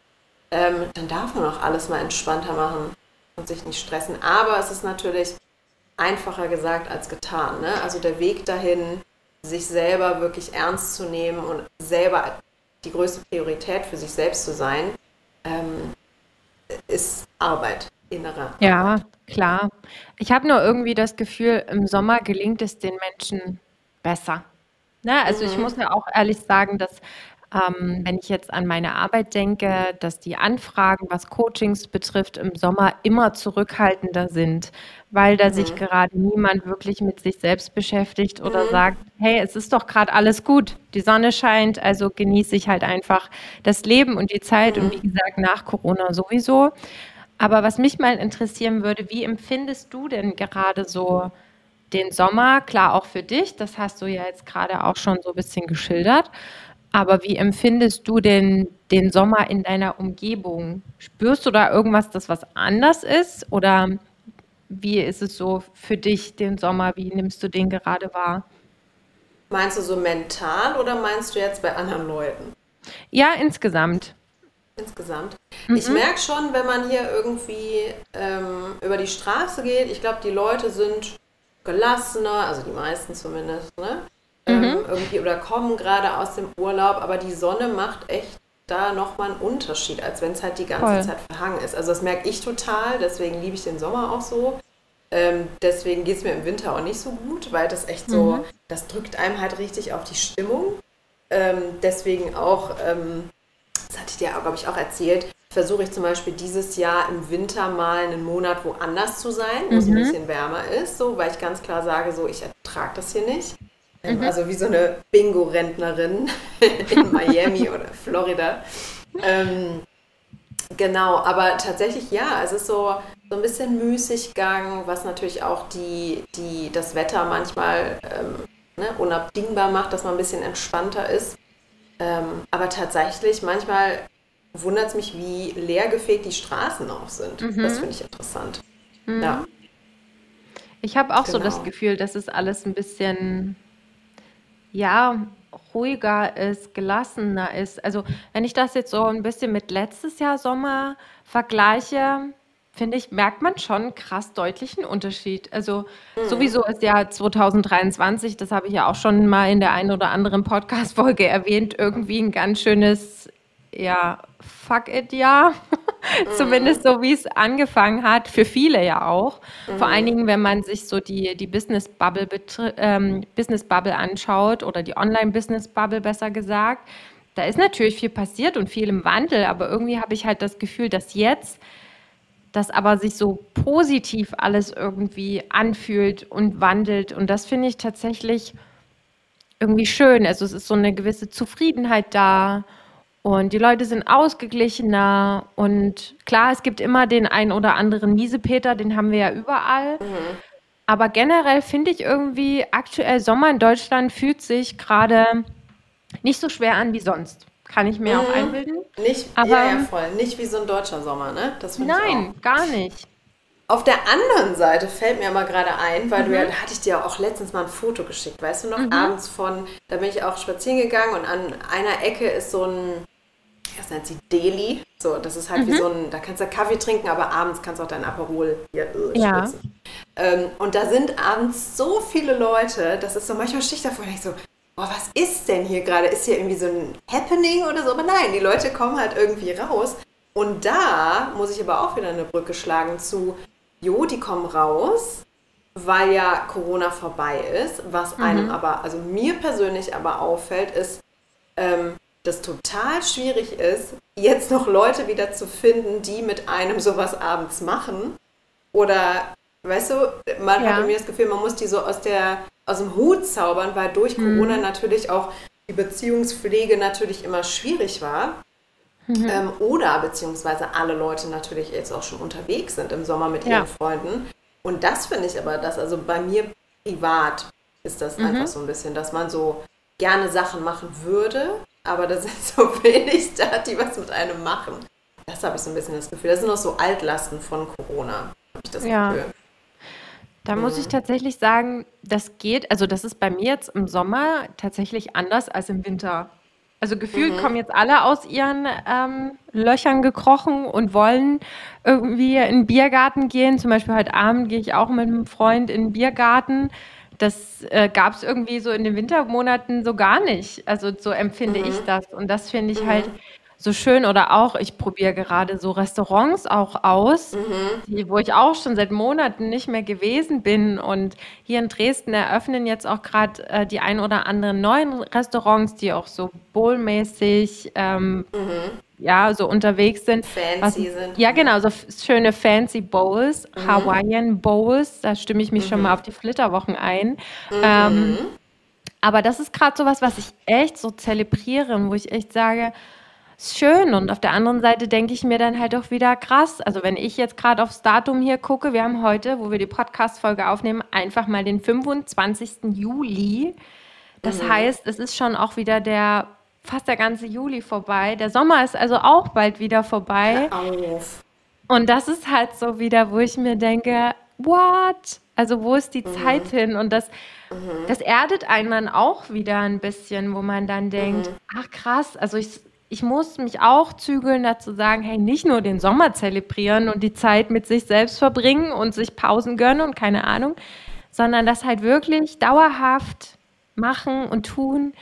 ähm, dann darf man auch alles mal entspannter machen und sich nicht stressen. Aber es ist natürlich einfacher gesagt als getan. Ne? Also der Weg dahin, sich selber wirklich ernst zu nehmen und selber die größte Priorität für sich selbst zu sein, ähm, ist Arbeit, innere. Ja, klar. Ich habe nur irgendwie das Gefühl, im Sommer gelingt es den Menschen besser. Ne? Also mhm. ich muss ja auch ehrlich sagen, dass ähm, wenn ich jetzt an meine Arbeit denke, dass die Anfragen, was Coachings betrifft, im Sommer immer zurückhaltender sind, weil da mhm. sich gerade niemand wirklich mit sich selbst beschäftigt oder mhm. sagt, hey, es ist doch gerade alles gut, die Sonne scheint, also genieße ich halt einfach das Leben und die Zeit mhm. und wie gesagt nach Corona sowieso. Aber was mich mal interessieren würde, wie empfindest du denn gerade so den Sommer? Klar, auch für dich, das hast du ja jetzt gerade auch schon so ein bisschen geschildert. Aber wie empfindest du denn den Sommer in deiner Umgebung? Spürst du da irgendwas, das was anders ist? Oder wie ist es so für dich, den Sommer? Wie nimmst du den gerade wahr? Meinst du so mental oder meinst du jetzt bei anderen Leuten? Ja, insgesamt. Insgesamt. Mhm. Ich merke schon, wenn man hier irgendwie ähm, über die Straße geht, ich glaube, die Leute sind gelassener, also die meisten zumindest, ne? ähm, mhm. irgendwie oder kommen gerade aus dem Urlaub, aber die Sonne macht echt da nochmal einen Unterschied, als wenn es halt die ganze Voll. Zeit verhangen ist. Also das merke ich total, deswegen liebe ich den Sommer auch so. Ähm, deswegen geht es mir im Winter auch nicht so gut, weil das echt so, mhm. das drückt einem halt richtig auf die Stimmung. Ähm, deswegen auch, ähm, das hatte ich dir, glaube ich, auch erzählt, versuche ich zum Beispiel dieses Jahr im Winter mal einen Monat woanders zu sein, wo mhm. es ein mhm. bisschen wärmer ist, so, weil ich ganz klar sage, so, ich ertrage das hier nicht. Mhm. Also wie so eine Bingo-Rentnerin in Miami oder Florida. Ähm, genau, aber tatsächlich ja, es ist so, so ein bisschen Müßiggang, was natürlich auch die, die, das Wetter manchmal ähm, ne, unabdingbar macht, dass man ein bisschen entspannter ist. Ähm, aber tatsächlich, manchmal wundert es mich, wie leergefegt die Straßen auch sind. Mhm. Das finde ich interessant. Mhm. Ja. Ich habe auch genau. so das genau. Gefühl, dass es alles ein bisschen ja, ruhiger ist, gelassener ist. Also wenn ich das jetzt so ein bisschen mit letztes Jahr Sommer vergleiche, finde ich, merkt man schon krass deutlichen Unterschied. Also mhm. sowieso ist ja 2023, das habe ich ja auch schon mal in der einen oder anderen Podcast-Folge erwähnt, irgendwie ein ganz schönes, ja, fuck it, ja. Zumindest so, wie es angefangen hat, für viele ja auch. Mhm. Vor allen Dingen, wenn man sich so die, die Business, Bubble ähm, Business Bubble anschaut oder die Online-Business Bubble besser gesagt. Da ist natürlich viel passiert und viel im Wandel, aber irgendwie habe ich halt das Gefühl, dass jetzt das aber sich so positiv alles irgendwie anfühlt und wandelt. Und das finde ich tatsächlich irgendwie schön. Also es ist so eine gewisse Zufriedenheit da und die Leute sind ausgeglichener. Und klar, es gibt immer den einen oder anderen Miesepeter, den haben wir ja überall. Mhm. Aber generell finde ich irgendwie, aktuell Sommer in Deutschland fühlt sich gerade nicht so schwer an wie sonst. Kann ich mir mhm. auch einbilden. Nicht, aber, ja, ja, voll. Nicht wie so ein deutscher Sommer, ne? Das nein, gar nicht. Auf der anderen Seite fällt mir aber gerade ein, weil mhm. du ja, da hatte ich dir auch letztens mal ein Foto geschickt, weißt du noch, mhm. abends von, da bin ich auch spazieren gegangen und an einer Ecke ist so ein, das nennt sie Deli. So, das ist halt mhm. wie so ein, da kannst du Kaffee trinken, aber abends kannst du auch dein Aperol hier äh, ja. Ähm, und da sind abends so viele Leute, das ist so manchmal Schicht davor, ich so, boah, was ist denn hier gerade? Ist hier irgendwie so ein Happening oder so? Aber nein, die Leute kommen halt irgendwie raus. Und da muss ich aber auch wieder eine Brücke schlagen zu, jo, die kommen raus, weil ja Corona vorbei ist. Was mhm. einem aber, also mir persönlich aber auffällt, ist, ähm, dass total schwierig ist, jetzt noch Leute wieder zu finden, die mit einem sowas abends machen. Oder, weißt du, man ja. hatte mir das Gefühl, man muss die so aus, der, aus dem Hut zaubern, weil durch mhm. Corona natürlich auch die Beziehungspflege natürlich immer schwierig war. Mhm. Ähm, oder beziehungsweise alle Leute natürlich jetzt auch schon unterwegs sind im Sommer mit ja. ihren Freunden. Und das finde ich aber das, also bei mir privat ist das mhm. einfach so ein bisschen, dass man so gerne Sachen machen würde, aber da sind so wenig da, die was mit einem machen. Das habe ich so ein bisschen das Gefühl. Das sind noch so Altlasten von Corona, habe ich das ja. Gefühl. Da muss ich mhm. tatsächlich sagen, das geht, also das ist bei mir jetzt im Sommer tatsächlich anders als im Winter. Also gefühlt mhm. kommen jetzt alle aus ihren ähm, Löchern gekrochen und wollen irgendwie in den Biergarten gehen. Zum Beispiel heute Abend gehe ich auch mit einem Freund in den Biergarten. Das äh, gab es irgendwie so in den Wintermonaten so gar nicht. Also so empfinde mhm. ich das. Und das finde ich mhm. halt so schön oder auch, ich probiere gerade so Restaurants auch aus, mhm. die, wo ich auch schon seit Monaten nicht mehr gewesen bin. Und hier in Dresden eröffnen jetzt auch gerade äh, die ein oder anderen neuen Restaurants, die auch so bowlmäßig ähm, mhm. Ja, so unterwegs sind. Fancy Was, sind. Ja, genau, so schöne fancy Bowls, mhm. Hawaiian Bowls, da stimme ich mich schon mhm. mal auf die Flitterwochen ein. Mhm. Ähm, aber das ist gerade so was, was ich echt so zelebriere und wo ich echt sage, schön. Und auf der anderen Seite denke ich mir dann halt auch wieder krass. Also wenn ich jetzt gerade aufs Datum hier gucke, wir haben heute, wo wir die Podcast-Folge aufnehmen, einfach mal den 25. Juli. Das mhm. heißt, es ist schon auch wieder der fast der ganze Juli vorbei. Der Sommer ist also auch bald wieder vorbei. Und das ist halt so wieder, wo ich mir denke, what? Also wo ist die mhm. Zeit hin? Und das, mhm. das erdet einen dann auch wieder ein bisschen, wo man dann denkt, mhm. ach krass, also ich ich muss mich auch zügeln, dazu sagen, hey, nicht nur den Sommer zelebrieren und die Zeit mit sich selbst verbringen und sich Pausen gönnen und keine Ahnung, sondern das halt wirklich dauerhaft machen und tun,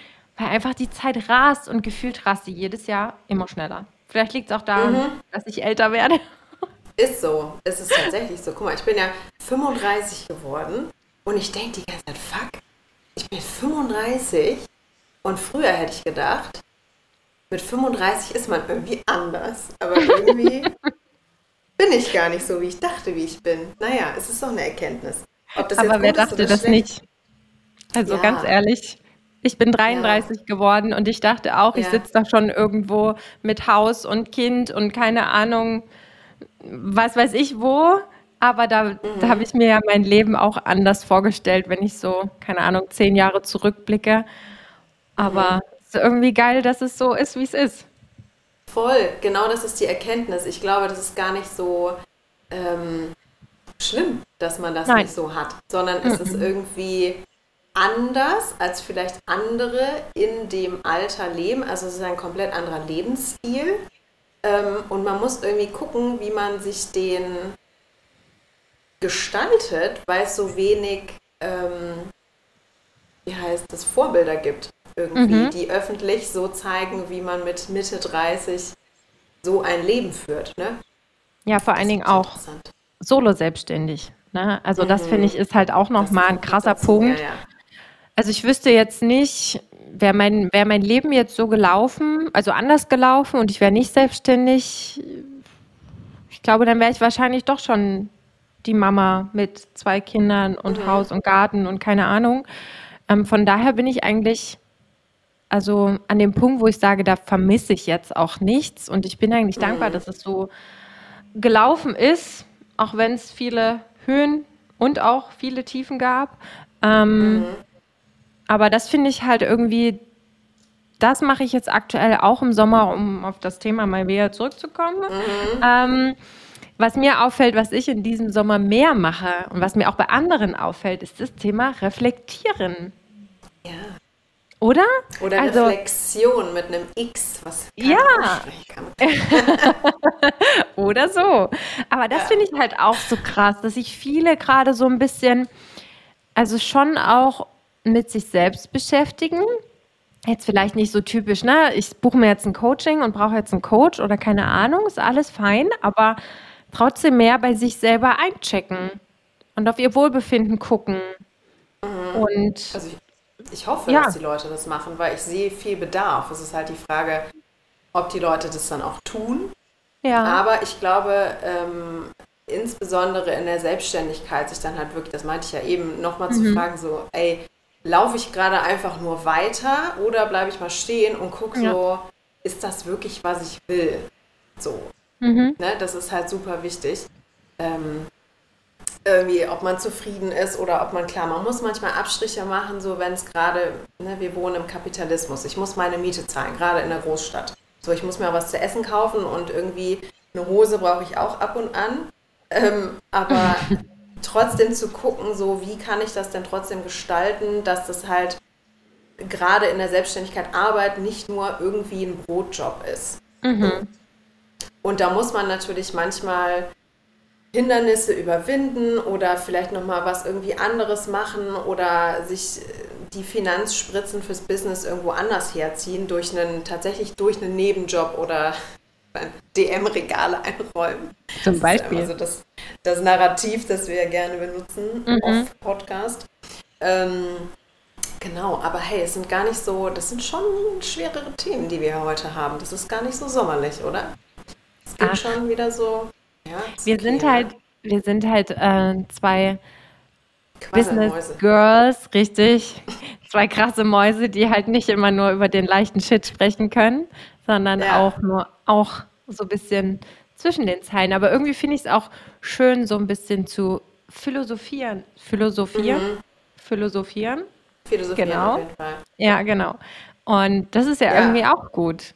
weil einfach die Zeit rast und gefühlt rast sie jedes Jahr immer schneller. Vielleicht liegt es auch daran, mhm. dass ich älter werde. Ist so. Es ist tatsächlich so. Guck mal, ich bin ja 35 geworden und ich denke die ganze Zeit, fuck, ich bin 35 und früher hätte ich gedacht, mit 35 ist man irgendwie anders. Aber irgendwie bin ich gar nicht so, wie ich dachte, wie ich bin. Naja, es ist doch eine Erkenntnis. Aber wer dachte das schlecht? nicht? Also ja. ganz ehrlich, ich bin 33 ja. geworden und ich dachte auch, ich ja. sitze da schon irgendwo mit Haus und Kind und keine Ahnung, was weiß ich wo. Aber da, mhm. da habe ich mir ja mein Leben auch anders vorgestellt, wenn ich so, keine Ahnung, zehn Jahre zurückblicke. Aber mhm ist irgendwie geil, dass es so ist, wie es ist. Voll, genau das ist die Erkenntnis. Ich glaube, das ist gar nicht so ähm, schlimm, dass man das Nein. nicht so hat, sondern es ist irgendwie anders als vielleicht andere in dem Alter leben. Also es ist ein komplett anderer Lebensstil. Ähm, und man muss irgendwie gucken, wie man sich den gestaltet, weil es so wenig, ähm, wie heißt das, Vorbilder gibt irgendwie, mhm. die öffentlich so zeigen, wie man mit Mitte 30 so ein Leben führt. Ne? Ja, vor allen Dingen auch solo selbstständig. Ne? Also mhm. das finde ich ist halt auch nochmal ein krasser. Punkt. Ja, ja. Also ich wüsste jetzt nicht, wäre mein, wär mein Leben jetzt so gelaufen, also anders gelaufen und ich wäre nicht selbstständig, ich glaube, dann wäre ich wahrscheinlich doch schon die Mama mit zwei Kindern und mhm. Haus und Garten und keine Ahnung. Ähm, von daher bin ich eigentlich also an dem Punkt, wo ich sage, da vermisse ich jetzt auch nichts. Und ich bin eigentlich mhm. dankbar, dass es so gelaufen ist, auch wenn es viele Höhen und auch viele Tiefen gab. Ähm, mhm. Aber das finde ich halt irgendwie, das mache ich jetzt aktuell auch im Sommer, um auf das Thema mal wieder zurückzukommen. Mhm. Ähm, was mir auffällt, was ich in diesem Sommer mehr mache und was mir auch bei anderen auffällt, ist das Thema Reflektieren. Ja. Oder? Oder also, Reflexion mit einem X, was ja. Oder so. Aber das ja. finde ich halt auch so krass, dass sich viele gerade so ein bisschen, also schon auch mit sich selbst beschäftigen. Jetzt vielleicht nicht so typisch, ne? Ich buche mir jetzt ein Coaching und brauche jetzt einen Coach oder keine Ahnung, ist alles fein, aber trotzdem mehr bei sich selber einchecken und auf ihr Wohlbefinden gucken. Mhm. Und also ich, ich hoffe, ja. dass die Leute das machen, weil ich sehe viel Bedarf. Es ist halt die Frage, ob die Leute das dann auch tun. Ja. Aber ich glaube, ähm, insbesondere in der Selbstständigkeit sich dann halt wirklich, das meinte ich ja eben, nochmal mhm. zu fragen, so, ey, laufe ich gerade einfach nur weiter oder bleibe ich mal stehen und gucke ja. so, ist das wirklich, was ich will? So. Mhm. Ne, das ist halt super wichtig. Ähm, irgendwie, ob man zufrieden ist oder ob man, klar, man muss manchmal Abstriche machen, so wenn es gerade, ne, wir wohnen im Kapitalismus, ich muss meine Miete zahlen, gerade in der Großstadt. So, ich muss mir was zu essen kaufen und irgendwie eine Hose brauche ich auch ab und an. Ähm, aber trotzdem zu gucken, so wie kann ich das denn trotzdem gestalten, dass das halt gerade in der Selbstständigkeit Arbeit nicht nur irgendwie ein Brotjob ist. Mhm. Und da muss man natürlich manchmal Hindernisse überwinden oder vielleicht nochmal was irgendwie anderes machen oder sich die Finanzspritzen fürs Business irgendwo anders herziehen, durch einen, tatsächlich durch einen Nebenjob oder DM-Regale einräumen. Zum Beispiel. Das also das, das Narrativ, das wir gerne benutzen mhm. auf Podcast. Ähm, genau, aber hey, es sind gar nicht so, das sind schon schwerere Themen, die wir heute haben. Das ist gar nicht so sommerlich, oder? Es geht Ach. schon wieder so. Ja, wir okay, sind halt, wir sind halt äh, zwei Business Girls, richtig. Zwei krasse Mäuse, die halt nicht immer nur über den leichten Shit sprechen können, sondern ja. auch nur auch so ein bisschen zwischen den Zeilen. Aber irgendwie finde ich es auch schön, so ein bisschen zu philosophieren. Philosophieren? Mhm. Philosophieren? Philosophieren genau. auf jeden Fall. Ja, genau. Und das ist ja, ja. irgendwie auch gut.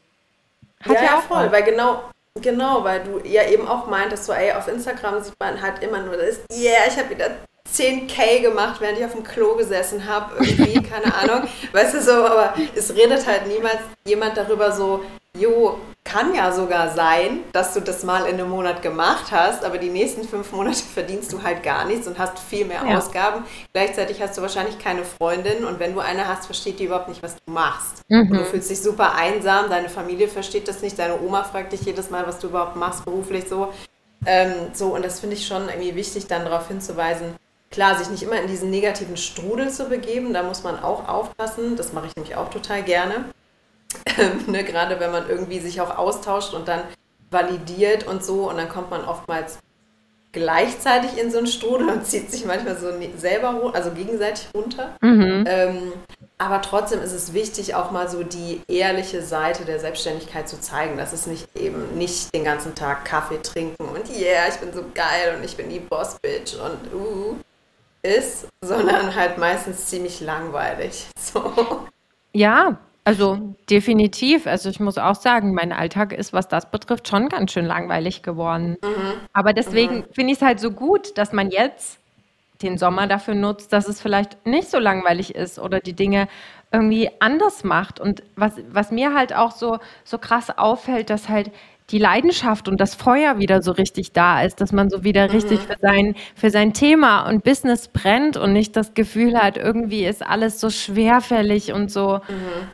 Hat ja, ja, auch voll, weil genau, genau, weil du ja eben auch meintest, so, ey, auf Instagram sieht man halt immer nur das, yeah, ich habe wieder 10k gemacht, während ich auf dem Klo gesessen habe, irgendwie, keine Ahnung. Weißt du so, aber es redet halt niemals jemand darüber so, jo, kann ja sogar sein, dass du das mal in einem Monat gemacht hast, aber die nächsten fünf Monate verdienst du halt gar nichts und hast viel mehr ja. Ausgaben. Gleichzeitig hast du wahrscheinlich keine Freundin und wenn du eine hast, versteht die überhaupt nicht, was du machst. Mhm. du fühlst dich super einsam, deine Familie versteht das nicht, deine Oma fragt dich jedes Mal, was du überhaupt machst beruflich so. Ähm, so, und das finde ich schon irgendwie wichtig, dann darauf hinzuweisen, klar, sich nicht immer in diesen negativen Strudel zu begeben, da muss man auch aufpassen. Das mache ich nämlich auch total gerne. Ähm, ne, gerade wenn man irgendwie sich auch austauscht und dann validiert und so und dann kommt man oftmals gleichzeitig in so einen Strudel und zieht sich manchmal so selber, also gegenseitig runter. Mhm. Ähm, aber trotzdem ist es wichtig, auch mal so die ehrliche Seite der Selbstständigkeit zu zeigen. Das ist nicht eben nicht den ganzen Tag Kaffee trinken und yeah, ich bin so geil und ich bin die Boss-Bitch und uh ist, sondern halt meistens ziemlich langweilig. So. Ja, also definitiv. Also ich muss auch sagen, mein Alltag ist, was das betrifft, schon ganz schön langweilig geworden. Mhm. Aber deswegen mhm. finde ich es halt so gut, dass man jetzt den Sommer dafür nutzt, dass es vielleicht nicht so langweilig ist oder die Dinge irgendwie anders macht. Und was, was mir halt auch so, so krass auffällt, dass halt die Leidenschaft und das Feuer wieder so richtig da ist, dass man so wieder mhm. richtig für sein, für sein Thema und Business brennt und nicht das Gefühl hat, irgendwie ist alles so schwerfällig und so. Mhm.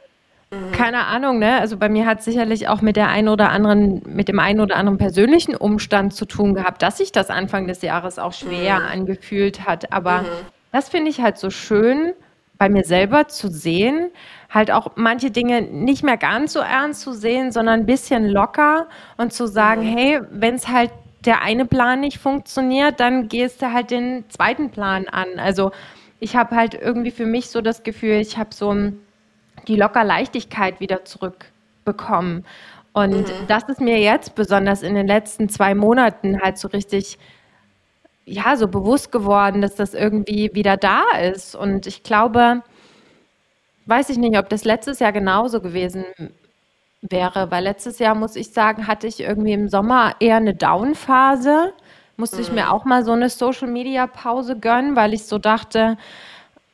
Mhm. Keine Ahnung, ne? Also bei mir hat sicherlich auch mit der einen oder anderen, mit dem einen oder anderen persönlichen Umstand zu tun gehabt, dass sich das Anfang des Jahres auch schwer mhm. angefühlt hat. Aber mhm. das finde ich halt so schön bei mir selber zu sehen, halt auch manche Dinge nicht mehr ganz so ernst zu sehen, sondern ein bisschen locker und zu sagen, mhm. hey, wenn es halt der eine Plan nicht funktioniert, dann gehst du halt den zweiten Plan an. Also ich habe halt irgendwie für mich so das Gefühl, ich habe so die locker Leichtigkeit wieder zurückbekommen. Und mhm. das ist mir jetzt besonders in den letzten zwei Monaten halt so richtig, ja, so bewusst geworden, dass das irgendwie wieder da ist. Und ich glaube, weiß ich nicht, ob das letztes Jahr genauso gewesen wäre, weil letztes Jahr, muss ich sagen, hatte ich irgendwie im Sommer eher eine Down-Phase. Musste mhm. ich mir auch mal so eine Social-Media-Pause gönnen, weil ich so dachte,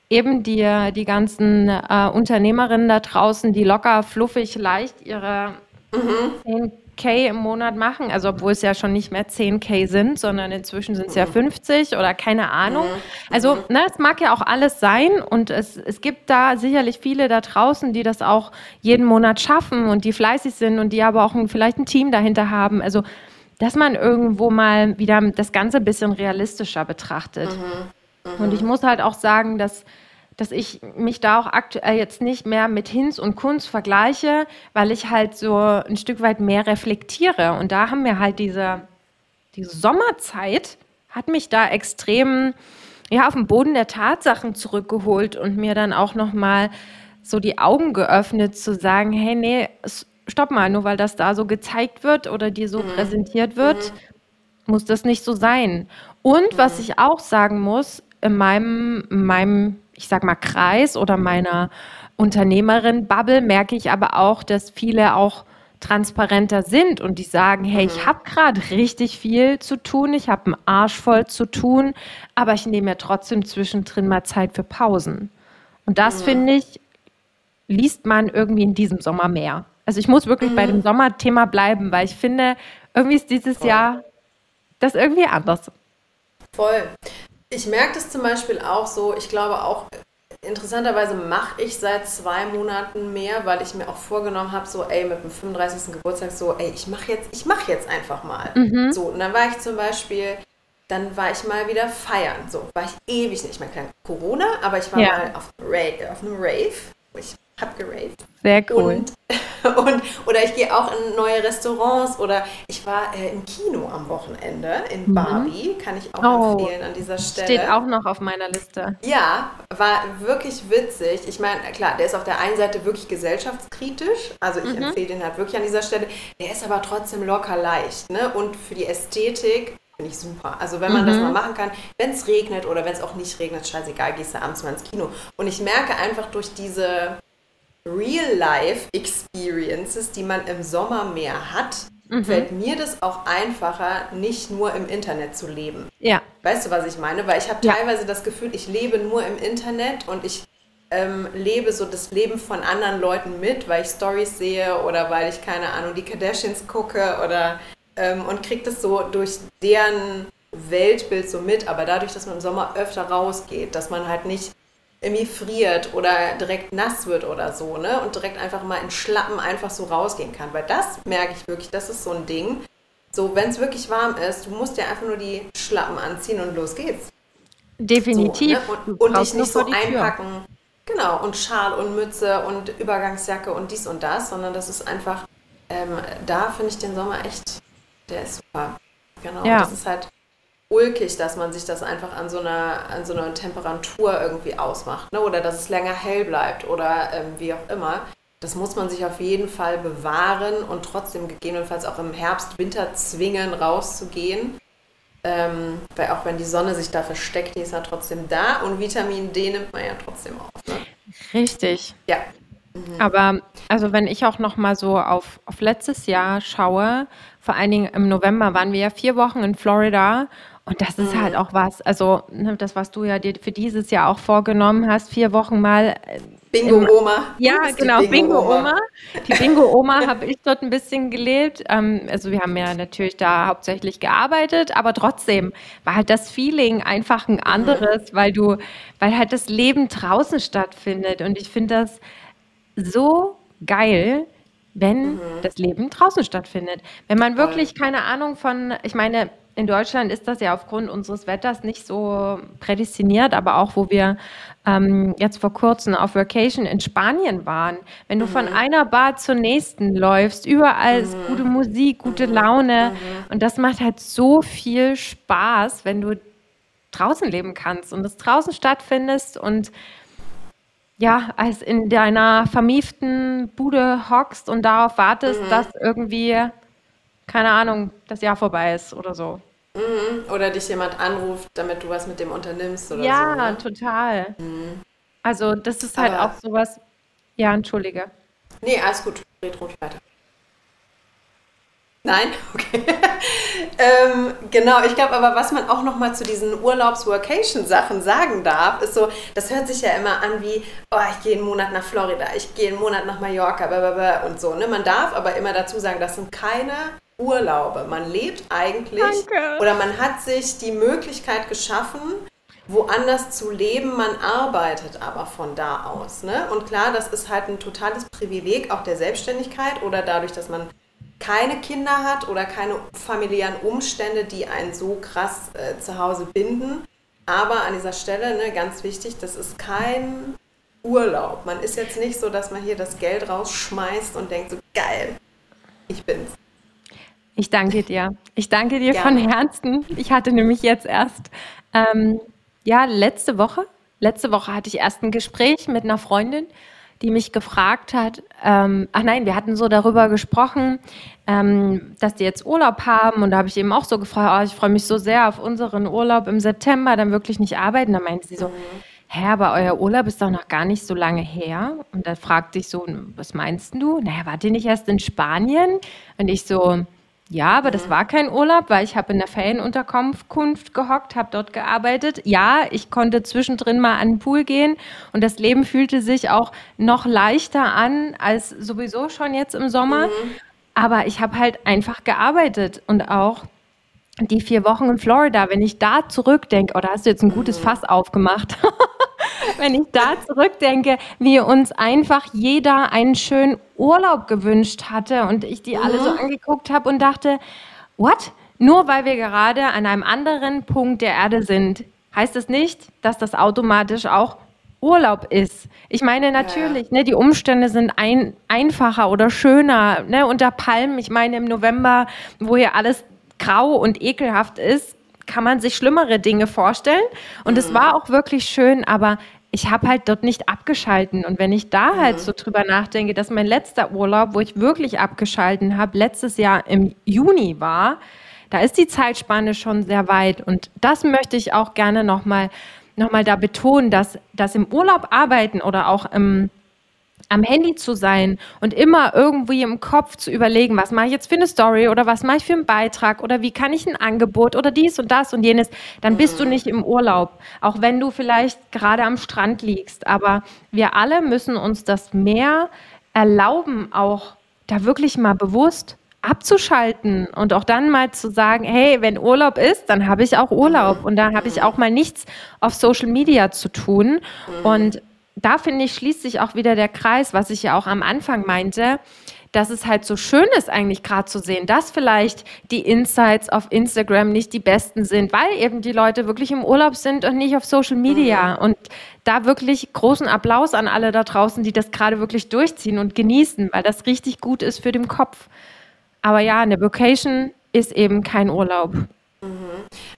eben die, die ganzen äh, Unternehmerinnen da draußen, die locker, fluffig, leicht ihre mhm. 10k im Monat machen, also obwohl es ja schon nicht mehr 10k sind, sondern inzwischen sind es ja 50 mhm. oder keine Ahnung. Mhm. Also, ne, es mag ja auch alles sein und es, es gibt da sicherlich viele da draußen, die das auch jeden Monat schaffen und die fleißig sind und die aber auch ein, vielleicht ein Team dahinter haben. Also, dass man irgendwo mal wieder das Ganze ein bisschen realistischer betrachtet. Mhm. Mhm. Und ich muss halt auch sagen, dass dass ich mich da auch aktuell jetzt nicht mehr mit Hinz und Kunst vergleiche, weil ich halt so ein Stück weit mehr reflektiere. Und da haben wir halt diese, diese Sommerzeit, hat mich da extrem ja, auf den Boden der Tatsachen zurückgeholt und mir dann auch nochmal so die Augen geöffnet, zu sagen, hey, nee, stopp mal, nur weil das da so gezeigt wird oder dir so mhm. präsentiert wird, mhm. muss das nicht so sein. Und mhm. was ich auch sagen muss, in meinem, in meinem, ich sag mal, Kreis oder meiner Unternehmerin-Bubble merke ich aber auch, dass viele auch transparenter sind und die sagen, hey, ich mhm. habe gerade richtig viel zu tun, ich habe einen Arsch voll zu tun, aber ich nehme mir trotzdem zwischendrin mal Zeit für Pausen. Und das mhm. finde ich, liest man irgendwie in diesem Sommer mehr. Also ich muss wirklich mhm. bei dem Sommerthema bleiben, weil ich finde, irgendwie ist dieses Voll. Jahr das irgendwie anders. Voll. Ich merke das zum Beispiel auch so, ich glaube auch, interessanterweise mache ich seit zwei Monaten mehr, weil ich mir auch vorgenommen habe, so, ey, mit dem 35. Geburtstag, so, ey, ich mache jetzt, ich mache jetzt einfach mal. Mhm. So, und dann war ich zum Beispiel, dann war ich mal wieder feiern. So, war ich ewig nicht. Ich meine, kein Corona, aber ich war ja. mal auf, Rave, auf einem Rave, ich hab geraved. Sehr cool. Und, und, oder ich gehe auch in neue Restaurants oder ich war äh, im Kino am Wochenende in mhm. Barbie, kann ich auch oh, empfehlen an dieser Stelle. Steht auch noch auf meiner Liste. Ja, war wirklich witzig. Ich meine, klar, der ist auf der einen Seite wirklich gesellschaftskritisch, also ich mhm. empfehle den halt wirklich an dieser Stelle. Der ist aber trotzdem locker leicht, ne? Und für die Ästhetik Finde ich super. Also wenn man mhm. das mal machen kann, wenn es regnet oder wenn es auch nicht regnet, scheißegal, gehst du abends mal ins Kino. Und ich merke einfach durch diese Real-Life-Experiences, die man im Sommer mehr hat, mhm. fällt mir das auch einfacher, nicht nur im Internet zu leben. Ja. Weißt du, was ich meine? Weil ich habe ja. teilweise das Gefühl, ich lebe nur im Internet und ich ähm, lebe so das Leben von anderen Leuten mit, weil ich Stories sehe oder weil ich, keine Ahnung, die Kardashians gucke oder ähm, und kriege das so durch deren Weltbild so mit. Aber dadurch, dass man im Sommer öfter rausgeht, dass man halt nicht irgendwie friert oder direkt nass wird oder so, ne? Und direkt einfach mal in Schlappen einfach so rausgehen kann. Weil das merke ich wirklich, das ist so ein Ding. So, wenn es wirklich warm ist, du musst dir einfach nur die Schlappen anziehen und los geht's. Definitiv. So, ne? Und, und dich nicht so einpacken. Genau, und Schal und Mütze und Übergangsjacke und dies und das, sondern das ist einfach, ähm, da finde ich den Sommer echt, der ist super. Genau, ja. das ist halt, ulkig, dass man sich das einfach an so einer, an so einer Temperatur irgendwie ausmacht. Ne? Oder dass es länger hell bleibt oder ähm, wie auch immer. Das muss man sich auf jeden Fall bewahren und trotzdem gegebenenfalls auch im Herbst, Winter zwingen, rauszugehen. Ähm, weil auch wenn die Sonne sich da versteckt, die ist ja trotzdem da und Vitamin D nimmt man ja trotzdem auf. Ne? Richtig. Ja. Mhm. Aber also wenn ich auch noch mal so auf, auf letztes Jahr schaue, vor allen Dingen im November waren wir ja vier Wochen in Florida und das ist halt mhm. auch was, also ne, das, was du ja dir für dieses Jahr auch vorgenommen hast, vier Wochen mal. Äh, Bingo-Oma. Ja, genau, Bingo-Oma. Die Bingo-Oma habe ich dort ein bisschen gelebt. Ähm, also wir haben ja natürlich da hauptsächlich gearbeitet, aber trotzdem war halt das Feeling einfach ein anderes, mhm. weil du, weil halt das Leben draußen stattfindet. Und ich finde das so geil, wenn mhm. das Leben draußen stattfindet. Wenn man wirklich keine Ahnung von, ich meine, in Deutschland ist das ja aufgrund unseres Wetters nicht so prädestiniert, aber auch wo wir ähm, jetzt vor kurzem auf Vacation in Spanien waren, wenn du mhm. von einer Bar zur nächsten läufst, überall ist mhm. gute Musik, gute. Laune mhm. und das macht halt so viel Spaß, wenn du draußen leben kannst und es draußen stattfindest und ja, als in deiner vermieften Bude hockst und darauf wartest, mhm. dass irgendwie keine Ahnung, das Jahr vorbei ist oder so. Mhm. Oder dich jemand anruft, damit du was mit dem unternimmst oder ja, so. Ja, ne? total. Mhm. Also das ist halt Aber auch sowas. Ja, entschuldige. Nee, alles gut. Red ruhig weiter. Nein? Okay. ähm, genau, ich glaube aber, was man auch noch mal zu diesen Urlaubs-Workation-Sachen sagen darf, ist so, das hört sich ja immer an wie, oh, ich gehe einen Monat nach Florida, ich gehe einen Monat nach Mallorca, blablabla und so. Ne? Man darf aber immer dazu sagen, das sind keine Urlaube. Man lebt eigentlich Danke. oder man hat sich die Möglichkeit geschaffen, woanders zu leben, man arbeitet aber von da aus. Ne? Und klar, das ist halt ein totales Privileg auch der Selbstständigkeit oder dadurch, dass man keine Kinder hat oder keine familiären Umstände, die einen so krass äh, zu Hause binden. Aber an dieser Stelle, ne, ganz wichtig, das ist kein Urlaub. Man ist jetzt nicht so, dass man hier das Geld rausschmeißt und denkt so, geil, ich bin's. Ich danke dir. Ich danke dir Gerne. von Herzen. Ich hatte nämlich jetzt erst, ähm, ja, letzte Woche, letzte Woche hatte ich erst ein Gespräch mit einer Freundin, die mich gefragt hat, ähm, ach nein, wir hatten so darüber gesprochen, ähm, dass die jetzt Urlaub haben und da habe ich eben auch so gefragt, oh, ich freue mich so sehr auf unseren Urlaub im September, dann wirklich nicht arbeiten. Da meinte sie so, mhm. hä, aber euer Urlaub ist doch noch gar nicht so lange her. Und da fragte ich so, was meinst du? Naja, wart ihr nicht erst in Spanien? Und ich so, ja, aber das war kein Urlaub, weil ich habe in der Ferienunterkunft gehockt, habe dort gearbeitet. Ja, ich konnte zwischendrin mal an den Pool gehen und das Leben fühlte sich auch noch leichter an als sowieso schon jetzt im Sommer. Mhm. Aber ich habe halt einfach gearbeitet und auch die vier Wochen in Florida, wenn ich da zurückdenke, oder oh, hast du jetzt ein gutes Fass aufgemacht? wenn ich da zurückdenke, wie uns einfach jeder einen schönen Urlaub gewünscht hatte und ich die alle so angeguckt habe und dachte, what? Nur weil wir gerade an einem anderen Punkt der Erde sind, heißt das nicht, dass das automatisch auch Urlaub ist. Ich meine natürlich, ja. ne, die Umstände sind ein, einfacher oder schöner. Ne, unter Palmen, ich meine im November, wo hier alles grau und ekelhaft ist, kann man sich schlimmere Dinge vorstellen. Und es war auch wirklich schön, aber ich habe halt dort nicht abgeschalten. Und wenn ich da halt so drüber nachdenke, dass mein letzter Urlaub, wo ich wirklich abgeschalten habe, letztes Jahr im Juni war, da ist die Zeitspanne schon sehr weit. Und das möchte ich auch gerne nochmal noch mal da betonen, dass das im Urlaub arbeiten oder auch im am Handy zu sein und immer irgendwie im Kopf zu überlegen, was mache ich jetzt für eine Story oder was mache ich für einen Beitrag oder wie kann ich ein Angebot oder dies und das und jenes, dann bist du nicht im Urlaub, auch wenn du vielleicht gerade am Strand liegst. Aber wir alle müssen uns das mehr erlauben, auch da wirklich mal bewusst abzuschalten und auch dann mal zu sagen, hey, wenn Urlaub ist, dann habe ich auch Urlaub und da habe ich auch mal nichts auf Social Media zu tun. Und da finde ich, schließt sich auch wieder der Kreis, was ich ja auch am Anfang meinte, dass es halt so schön ist, eigentlich gerade zu sehen, dass vielleicht die Insights auf Instagram nicht die besten sind, weil eben die Leute wirklich im Urlaub sind und nicht auf Social Media. Mhm. Und da wirklich großen Applaus an alle da draußen, die das gerade wirklich durchziehen und genießen, weil das richtig gut ist für den Kopf. Aber ja, eine Vacation ist eben kein Urlaub.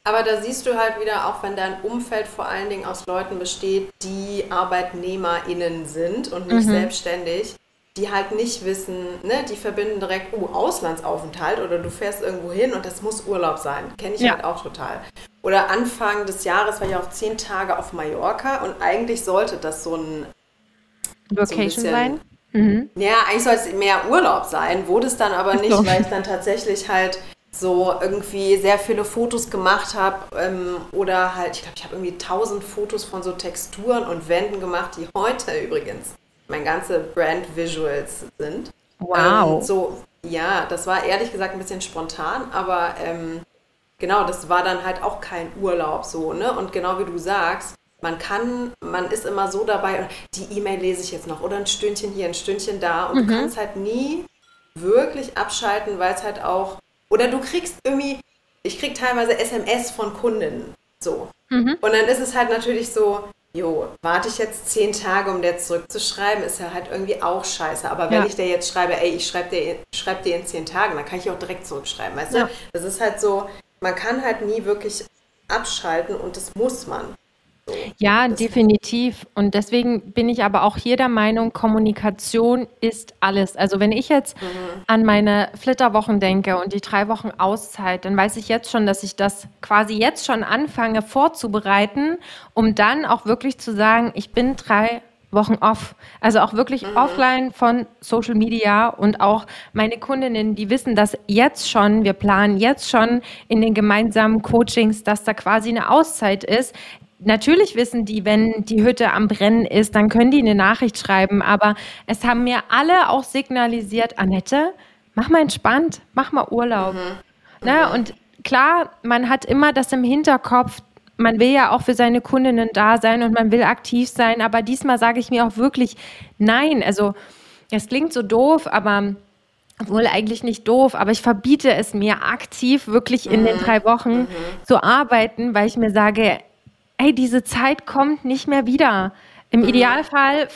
Aber da siehst du halt wieder, auch wenn dein Umfeld vor allen Dingen aus Leuten besteht, die ArbeitnehmerInnen sind und nicht mhm. selbstständig, die halt nicht wissen, ne, die verbinden direkt, oh, Auslandsaufenthalt oder du fährst irgendwo hin und das muss Urlaub sein. Kenne ich ja. halt auch total. Oder Anfang des Jahres war ich auch zehn Tage auf Mallorca und eigentlich sollte das so ein Location so ein sein. Mhm. Ja, eigentlich soll es mehr Urlaub sein, wurde es dann aber nicht, weil ich dann tatsächlich halt so irgendwie sehr viele Fotos gemacht habe ähm, oder halt, ich glaube, ich habe irgendwie tausend Fotos von so Texturen und Wänden gemacht, die heute übrigens mein ganze Brand Visuals sind. Wow. Ähm, so, ja, das war ehrlich gesagt ein bisschen spontan, aber ähm, genau, das war dann halt auch kein Urlaub so, ne? Und genau wie du sagst, man kann, man ist immer so dabei, die E-Mail lese ich jetzt noch oder ein Stündchen hier, ein Stündchen da und mhm. du kannst halt nie wirklich abschalten, weil es halt auch oder du kriegst irgendwie, ich krieg teilweise SMS von Kunden. So. Mhm. Und dann ist es halt natürlich so, jo, warte ich jetzt zehn Tage, um der zurückzuschreiben, ist ja halt irgendwie auch scheiße. Aber wenn ja. ich dir jetzt schreibe, ey, ich schreibe dir, schreib dir in zehn Tagen, dann kann ich auch direkt zurückschreiben. Weißt ja. du? Das ist halt so, man kann halt nie wirklich abschalten und das muss man. Ja, definitiv. Und deswegen bin ich aber auch hier der Meinung, Kommunikation ist alles. Also wenn ich jetzt mhm. an meine Flitterwochen denke und die drei Wochen Auszeit, dann weiß ich jetzt schon, dass ich das quasi jetzt schon anfange vorzubereiten, um dann auch wirklich zu sagen, ich bin drei Wochen off. Also auch wirklich mhm. offline von Social Media und auch meine Kundinnen, die wissen das jetzt schon. Wir planen jetzt schon in den gemeinsamen Coachings, dass da quasi eine Auszeit ist, Natürlich wissen die, wenn die Hütte am Brennen ist, dann können die eine Nachricht schreiben. Aber es haben mir alle auch signalisiert, Annette, mach mal entspannt, mach mal Urlaub. Mhm. Na, und klar, man hat immer das im Hinterkopf, man will ja auch für seine Kundinnen da sein und man will aktiv sein. Aber diesmal sage ich mir auch wirklich nein. Also, es klingt so doof, aber wohl eigentlich nicht doof, aber ich verbiete es mir aktiv, wirklich in mhm. den drei Wochen mhm. zu arbeiten, weil ich mir sage, ey, diese Zeit kommt nicht mehr wieder. Im mhm. Idealfall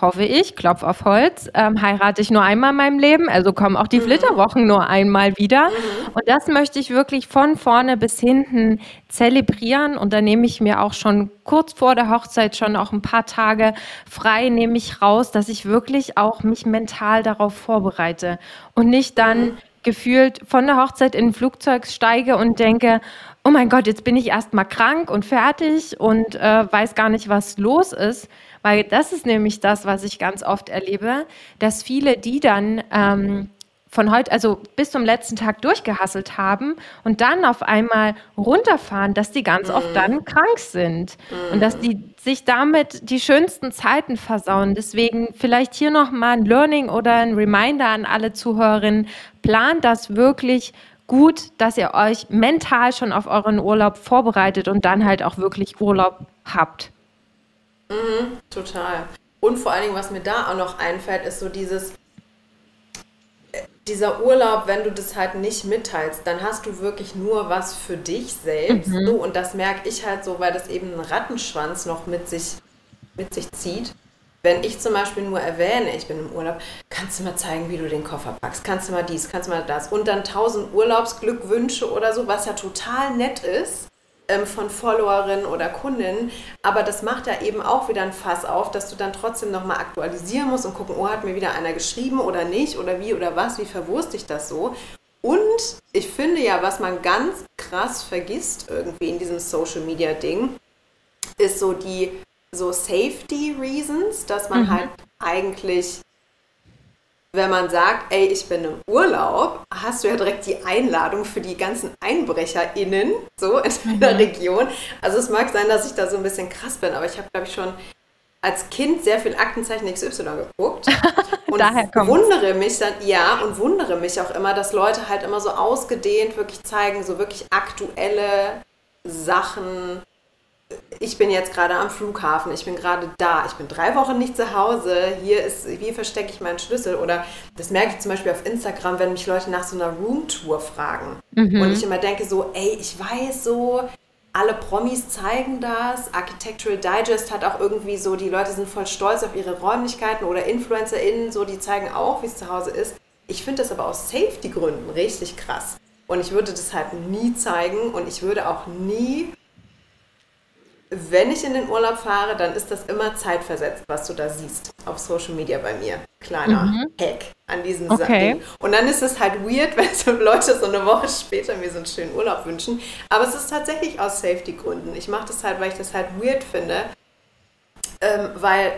hoffe ich, Klopf auf Holz, ähm, heirate ich nur einmal in meinem Leben, also kommen auch die mhm. Flitterwochen nur einmal wieder. Mhm. Und das möchte ich wirklich von vorne bis hinten zelebrieren. Und da nehme ich mir auch schon kurz vor der Hochzeit schon auch ein paar Tage frei, nehme ich raus, dass ich wirklich auch mich mental darauf vorbereite und nicht dann mhm. gefühlt von der Hochzeit in ein Flugzeug steige und denke, oh mein Gott, jetzt bin ich erstmal krank und fertig und äh, weiß gar nicht, was los ist weil das ist nämlich das, was ich ganz oft erlebe, dass viele, die dann ähm, von heute, also bis zum letzten Tag durchgehasselt haben und dann auf einmal runterfahren, dass die ganz mm. oft dann krank sind mm. und dass die sich damit die schönsten Zeiten versauen. Deswegen vielleicht hier nochmal ein Learning oder ein Reminder an alle Zuhörerinnen. Plant das wirklich gut, dass ihr euch mental schon auf euren Urlaub vorbereitet und dann halt auch wirklich Urlaub habt. Mhm, total. Und vor allen Dingen, was mir da auch noch einfällt, ist so dieses, äh, dieser Urlaub, wenn du das halt nicht mitteilst, dann hast du wirklich nur was für dich selbst. Mhm. So, und das merke ich halt so, weil das eben einen Rattenschwanz noch mit sich, mit sich zieht. Wenn ich zum Beispiel nur erwähne, ich bin im Urlaub, kannst du mal zeigen, wie du den Koffer packst, kannst du mal dies, kannst du mal das und dann tausend Urlaubsglückwünsche oder so, was ja total nett ist ähm, von Followerinnen oder Kundinnen. Aber das macht ja eben auch wieder ein Fass auf, dass du dann trotzdem nochmal aktualisieren musst und gucken, oh, hat mir wieder einer geschrieben oder nicht oder wie oder was, wie verwurste ich das so. Und ich finde ja, was man ganz krass vergisst irgendwie in diesem Social Media Ding, ist so die so Safety Reasons, dass man mhm. halt eigentlich wenn man sagt, ey, ich bin im Urlaub, hast du ja direkt die Einladung für die ganzen EinbrecherInnen, so in der mhm. Region. Also es mag sein, dass ich da so ein bisschen krass bin, aber ich habe, glaube ich, schon als Kind sehr viel Aktenzeichen XY geguckt. Und Daher wundere mich dann, ja, und wundere mich auch immer, dass Leute halt immer so ausgedehnt wirklich zeigen, so wirklich aktuelle Sachen, ich bin jetzt gerade am Flughafen, ich bin gerade da, ich bin drei Wochen nicht zu Hause, hier ist, wie verstecke ich meinen Schlüssel? Oder das merke ich zum Beispiel auf Instagram, wenn mich Leute nach so einer Roomtour fragen. Mhm. Und ich immer denke so, ey, ich weiß so, alle Promis zeigen das. Architectural Digest hat auch irgendwie so, die Leute sind voll stolz auf ihre Räumlichkeiten oder InfluencerInnen, so, die zeigen auch, wie es zu Hause ist. Ich finde das aber aus Safety-Gründen richtig krass. Und ich würde das halt nie zeigen und ich würde auch nie wenn ich in den Urlaub fahre, dann ist das immer zeitversetzt, was du da siehst auf Social Media bei mir. Kleiner mhm. Hack an diesem okay. Ding. Und dann ist es halt weird, wenn so Leute so eine Woche später mir so einen schönen Urlaub wünschen. Aber es ist tatsächlich aus Safety-Gründen. Ich mache das halt, weil ich das halt weird finde. Ähm, weil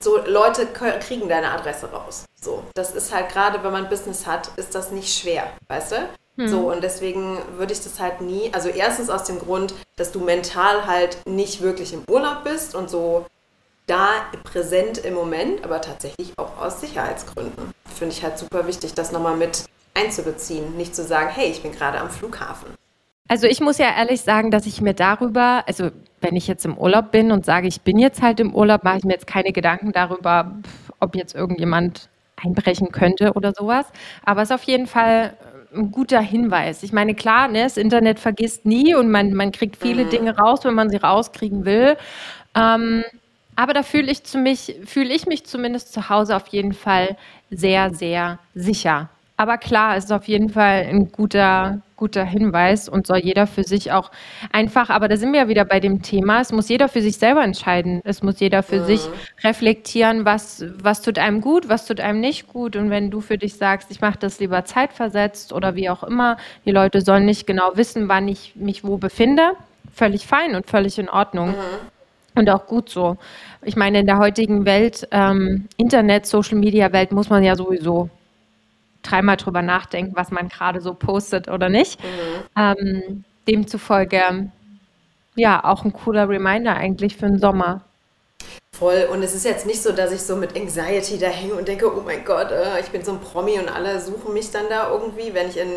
so Leute kriegen deine Adresse raus. So, das ist halt gerade, wenn man Business hat, ist das nicht schwer, weißt du? Hm. So, und deswegen würde ich das halt nie, also erstens aus dem Grund, dass du mental halt nicht wirklich im Urlaub bist und so da präsent im Moment, aber tatsächlich auch aus Sicherheitsgründen. Finde ich halt super wichtig, das nochmal mit einzubeziehen. Nicht zu sagen, hey, ich bin gerade am Flughafen. Also ich muss ja ehrlich sagen, dass ich mir darüber, also wenn ich jetzt im Urlaub bin und sage, ich bin jetzt halt im Urlaub, mache ich mir jetzt keine Gedanken darüber, ob jetzt irgendjemand einbrechen könnte oder sowas. Aber es ist auf jeden Fall ein guter Hinweis. Ich meine, klar, ne, das Internet vergisst nie und man, man kriegt viele mhm. Dinge raus, wenn man sie rauskriegen will. Ähm, aber da fühle ich, fühl ich mich zumindest zu Hause auf jeden Fall sehr, sehr sicher. Aber klar, es ist auf jeden Fall ein guter, guter Hinweis und soll jeder für sich auch einfach, aber da sind wir ja wieder bei dem Thema, es muss jeder für sich selber entscheiden. Es muss jeder für mhm. sich reflektieren, was, was tut einem gut, was tut einem nicht gut. Und wenn du für dich sagst, ich mache das lieber zeitversetzt oder wie auch immer, die Leute sollen nicht genau wissen, wann ich mich wo befinde, völlig fein und völlig in Ordnung. Mhm. Und auch gut so. Ich meine, in der heutigen Welt, ähm, Internet, Social Media Welt, muss man ja sowieso dreimal drüber nachdenken, was man gerade so postet oder nicht. Mhm. Ähm, demzufolge, ja, auch ein cooler Reminder eigentlich für den Sommer. Voll. Und es ist jetzt nicht so, dass ich so mit Anxiety da hänge und denke, oh mein Gott, äh, ich bin so ein Promi und alle suchen mich dann da irgendwie, wenn ich in,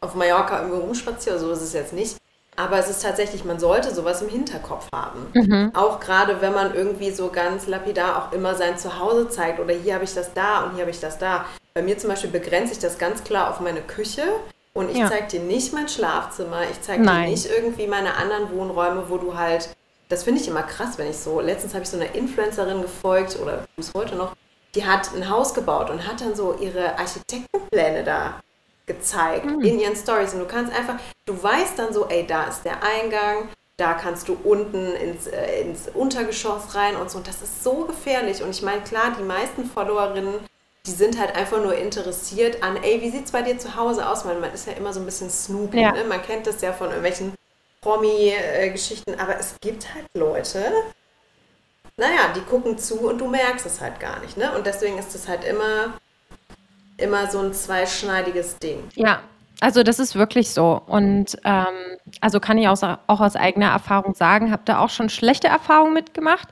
auf Mallorca irgendwo rumspaziere. So ist es jetzt nicht. Aber es ist tatsächlich, man sollte sowas im Hinterkopf haben. Mhm. Auch gerade, wenn man irgendwie so ganz lapidar auch immer sein Zuhause zeigt oder hier habe ich das da und hier habe ich das da. Bei mir zum Beispiel begrenze ich das ganz klar auf meine Küche und ich ja. zeige dir nicht mein Schlafzimmer, ich zeige dir nicht irgendwie meine anderen Wohnräume, wo du halt, das finde ich immer krass, wenn ich so, letztens habe ich so einer Influencerin gefolgt oder bis heute noch, die hat ein Haus gebaut und hat dann so ihre Architektenpläne da gezeigt mhm. in ihren Stories. Und du kannst einfach, du weißt dann so, ey, da ist der Eingang, da kannst du unten ins, äh, ins Untergeschoss rein und so. Und das ist so gefährlich. Und ich meine, klar, die meisten Followerinnen, die sind halt einfach nur interessiert an, ey, wie sieht es bei dir zu Hause aus? Man, man ist ja immer so ein bisschen Snoopy, ja. ne? Man kennt das ja von irgendwelchen Promi-Geschichten, aber es gibt halt Leute, naja, die gucken zu und du merkst es halt gar nicht, ne? Und deswegen ist es halt immer immer so ein zweischneidiges Ding. Ja, also das ist wirklich so. Und ähm, also kann ich auch, auch aus eigener Erfahrung sagen, habe da auch schon schlechte Erfahrungen mitgemacht.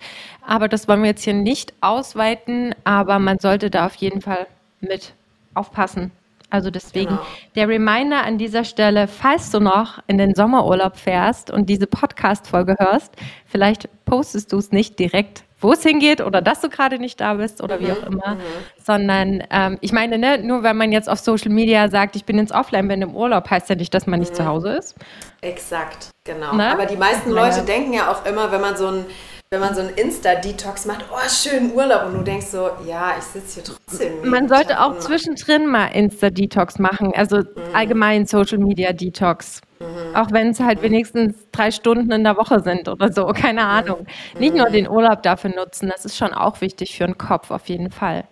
Aber das wollen wir jetzt hier nicht ausweiten. Aber man sollte da auf jeden Fall mit aufpassen. Also deswegen genau. der Reminder an dieser Stelle, falls du noch in den Sommerurlaub fährst und diese Podcast-Folge hörst, vielleicht postest du es nicht direkt wo es hingeht oder dass du gerade nicht da bist oder mhm, wie auch immer, mhm. sondern ähm, ich meine, ne, nur wenn man jetzt auf Social Media sagt, ich bin ins Offline, bin im Urlaub, heißt ja nicht, dass man nicht mhm. zu Hause ist. Exakt, genau. Ne? Aber die meisten Leute denken ja auch immer, wenn man so ein wenn man so einen Insta-Detox macht, oh, schönen Urlaub. Und du denkst so, ja, ich sitze hier trotzdem. Man sollte auch zwischendrin mal Insta-Detox machen, also mhm. allgemein Social-Media-Detox. Mhm. Auch wenn es halt mhm. wenigstens drei Stunden in der Woche sind oder so, keine mhm. Ahnung. Nicht nur den Urlaub dafür nutzen, das ist schon auch wichtig für den Kopf auf jeden Fall.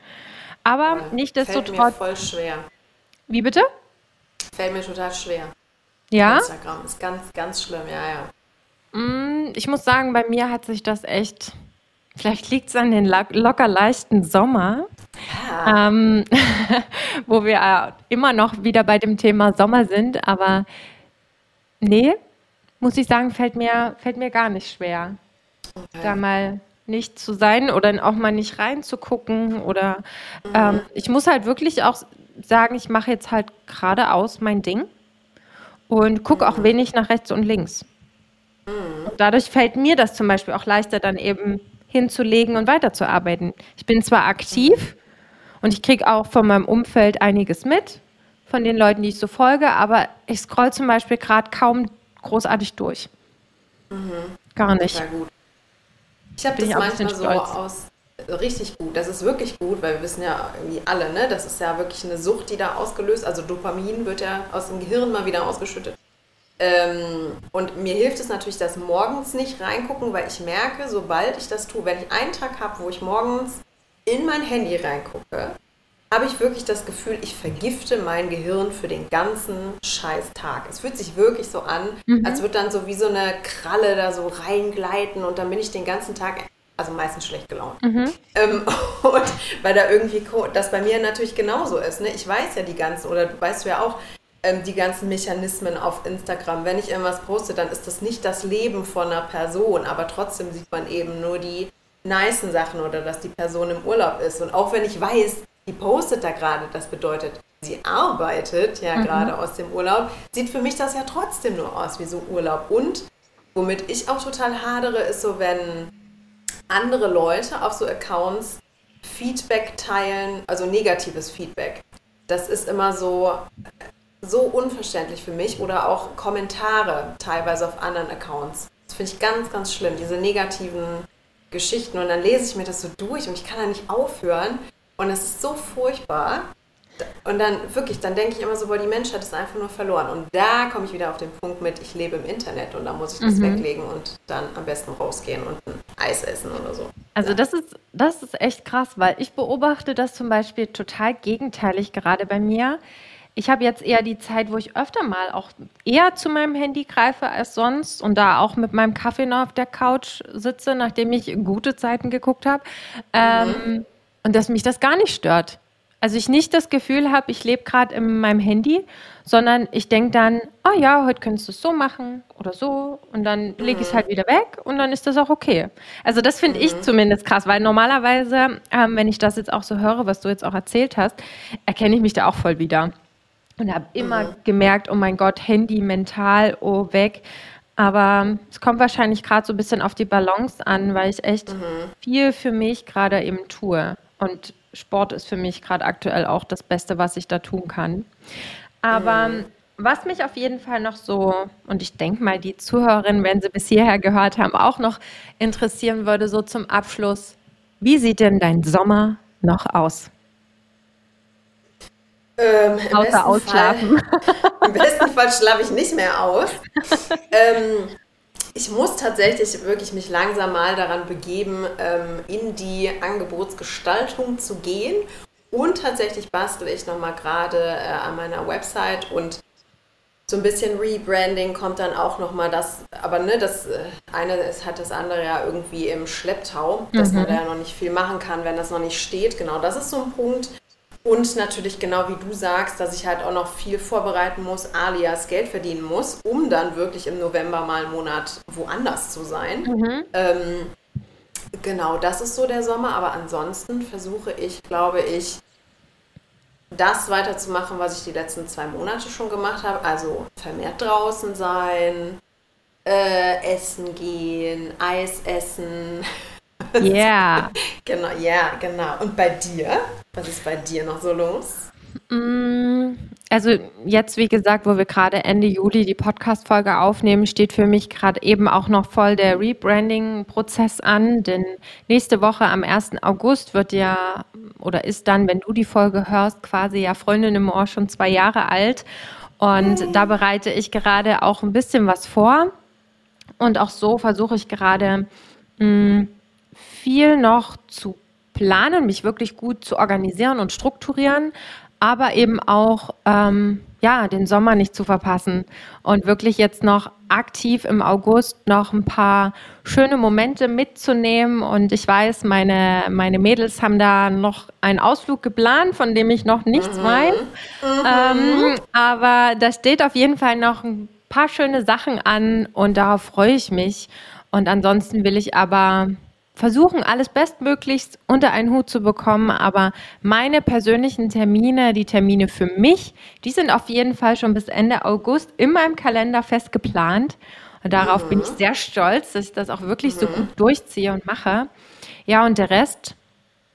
Aber ja, nichtsdestotrotz. Fällt mir voll schwer. Wie bitte? Fällt mir total schwer. Ja? Instagram ist ganz, ganz schlimm, ja, ja. Mm, ich muss sagen, bei mir hat sich das echt. Vielleicht liegt es an den locker leichten Sommer, ja. ähm, wo wir äh, immer noch wieder bei dem Thema Sommer sind. Aber Nee, muss ich sagen, fällt mir, fällt mir gar nicht schwer, okay. da mal nicht zu sein oder auch mal nicht reinzugucken. Oder mhm. ähm, ich muss halt wirklich auch sagen, ich mache jetzt halt geradeaus mein Ding und gucke auch mhm. wenig nach rechts und links. Mhm. Und dadurch fällt mir das zum Beispiel auch leichter, dann eben hinzulegen und weiterzuarbeiten. Ich bin zwar aktiv und ich kriege auch von meinem Umfeld einiges mit, von den Leuten, die ich so folge, aber ich scroll zum Beispiel gerade kaum großartig durch. Mhm. Gar nicht. Gut. Ich habe das ich manchmal so aus richtig gut. Das ist wirklich gut, weil wir wissen ja irgendwie alle, ne, das ist ja wirklich eine Sucht, die da ausgelöst. Also Dopamin wird ja aus dem Gehirn mal wieder ausgeschüttet. Ähm, und mir hilft es natürlich, das morgens nicht reingucken, weil ich merke, sobald ich das tue, wenn ich einen Tag habe, wo ich morgens in mein Handy reingucke, habe ich wirklich das Gefühl, ich vergifte mein Gehirn für den ganzen Scheißtag. Es fühlt sich wirklich so an, mhm. als würde dann so wie so eine Kralle da so reingleiten und dann bin ich den ganzen Tag, also meistens schlecht gelaunt. Mhm. Ähm, und weil da irgendwie, das bei mir natürlich genauso ist. Ne? Ich weiß ja die ganzen, oder du weißt ja auch, ähm, die ganzen Mechanismen auf Instagram. Wenn ich irgendwas poste, dann ist das nicht das Leben von einer Person, aber trotzdem sieht man eben nur die nicen Sachen oder dass die Person im Urlaub ist. Und auch wenn ich weiß, die postet da gerade, das bedeutet, sie arbeitet ja mhm. gerade aus dem Urlaub, sieht für mich das ja trotzdem nur aus wie so Urlaub. Und womit ich auch total hadere, ist so, wenn andere Leute auf so Accounts Feedback teilen, also negatives Feedback. Das ist immer so, so unverständlich für mich. Oder auch Kommentare teilweise auf anderen Accounts. Das finde ich ganz, ganz schlimm, diese negativen Geschichten. Und dann lese ich mir das so durch und ich kann da nicht aufhören, und es ist so furchtbar. Und dann wirklich, dann denke ich immer so, boah, die Menschheit ist einfach nur verloren. Und da komme ich wieder auf den Punkt mit, ich lebe im Internet und da muss ich das mhm. weglegen und dann am besten rausgehen und ein Eis essen oder so. Also ja. das ist, das ist echt krass, weil ich beobachte das zum Beispiel total gegenteilig gerade bei mir. Ich habe jetzt eher die Zeit, wo ich öfter mal auch eher zu meinem Handy greife als sonst und da auch mit meinem Kaffee noch auf der Couch sitze, nachdem ich gute Zeiten geguckt habe. Mhm. Ähm, und dass mich das gar nicht stört. Also ich nicht das Gefühl habe, ich lebe gerade in meinem Handy, sondern ich denke dann, oh ja, heute könntest du es so machen oder so und dann lege ich es mhm. halt wieder weg und dann ist das auch okay. Also das finde mhm. ich zumindest krass, weil normalerweise, ähm, wenn ich das jetzt auch so höre, was du jetzt auch erzählt hast, erkenne ich mich da auch voll wieder. Und habe immer mhm. gemerkt, oh mein Gott, Handy mental, oh weg. Aber es kommt wahrscheinlich gerade so ein bisschen auf die Balance an, weil ich echt mhm. viel für mich gerade eben tue. Und Sport ist für mich gerade aktuell auch das Beste, was ich da tun kann. Aber mhm. was mich auf jeden Fall noch so, und ich denke mal, die Zuhörerinnen, wenn sie bis hierher gehört haben, auch noch interessieren würde, so zum Abschluss, wie sieht denn dein Sommer noch aus? Ähm, Außer ausschlafen. Fall, Im besten Fall schlafe ich nicht mehr aus. ähm, ich muss tatsächlich wirklich mich langsam mal daran begeben, ähm, in die Angebotsgestaltung zu gehen. Und tatsächlich bastel ich nochmal gerade äh, an meiner Website und so ein bisschen Rebranding kommt dann auch nochmal das, aber ne, das äh, eine ist, hat das andere ja irgendwie im Schlepptau, dass mhm. man da ja noch nicht viel machen kann, wenn das noch nicht steht. Genau, das ist so ein Punkt. Und natürlich genau wie du sagst, dass ich halt auch noch viel vorbereiten muss, alias Geld verdienen muss, um dann wirklich im November mal einen Monat woanders zu sein. Mhm. Ähm, genau, das ist so der Sommer. Aber ansonsten versuche ich, glaube ich, das weiterzumachen, was ich die letzten zwei Monate schon gemacht habe. Also vermehrt draußen sein, äh, essen gehen, Eis essen. Ja. Yeah. genau, ja, yeah, genau. Und bei dir? Was ist bei dir noch so los? Mm, also jetzt, wie gesagt, wo wir gerade Ende Juli die Podcast-Folge aufnehmen, steht für mich gerade eben auch noch voll der Rebranding-Prozess an. Denn nächste Woche am 1. August wird ja, oder ist dann, wenn du die Folge hörst, quasi ja Freundin im Ohr schon zwei Jahre alt. Und da bereite ich gerade auch ein bisschen was vor. Und auch so versuche ich gerade mh, mm, viel noch zu planen, mich wirklich gut zu organisieren und strukturieren, aber eben auch ähm, ja den Sommer nicht zu verpassen und wirklich jetzt noch aktiv im August noch ein paar schöne Momente mitzunehmen. Und ich weiß, meine, meine Mädels haben da noch einen Ausflug geplant, von dem ich noch nichts mhm. weiß. Mhm. Ähm, aber da steht auf jeden Fall noch ein paar schöne Sachen an und darauf freue ich mich. Und ansonsten will ich aber versuchen, alles bestmöglichst unter einen Hut zu bekommen. Aber meine persönlichen Termine, die Termine für mich, die sind auf jeden Fall schon bis Ende August in meinem Kalender fest geplant. Und darauf mhm. bin ich mhm. sehr stolz, dass ich das auch wirklich mhm. so gut durchziehe und mache. Ja, und der Rest,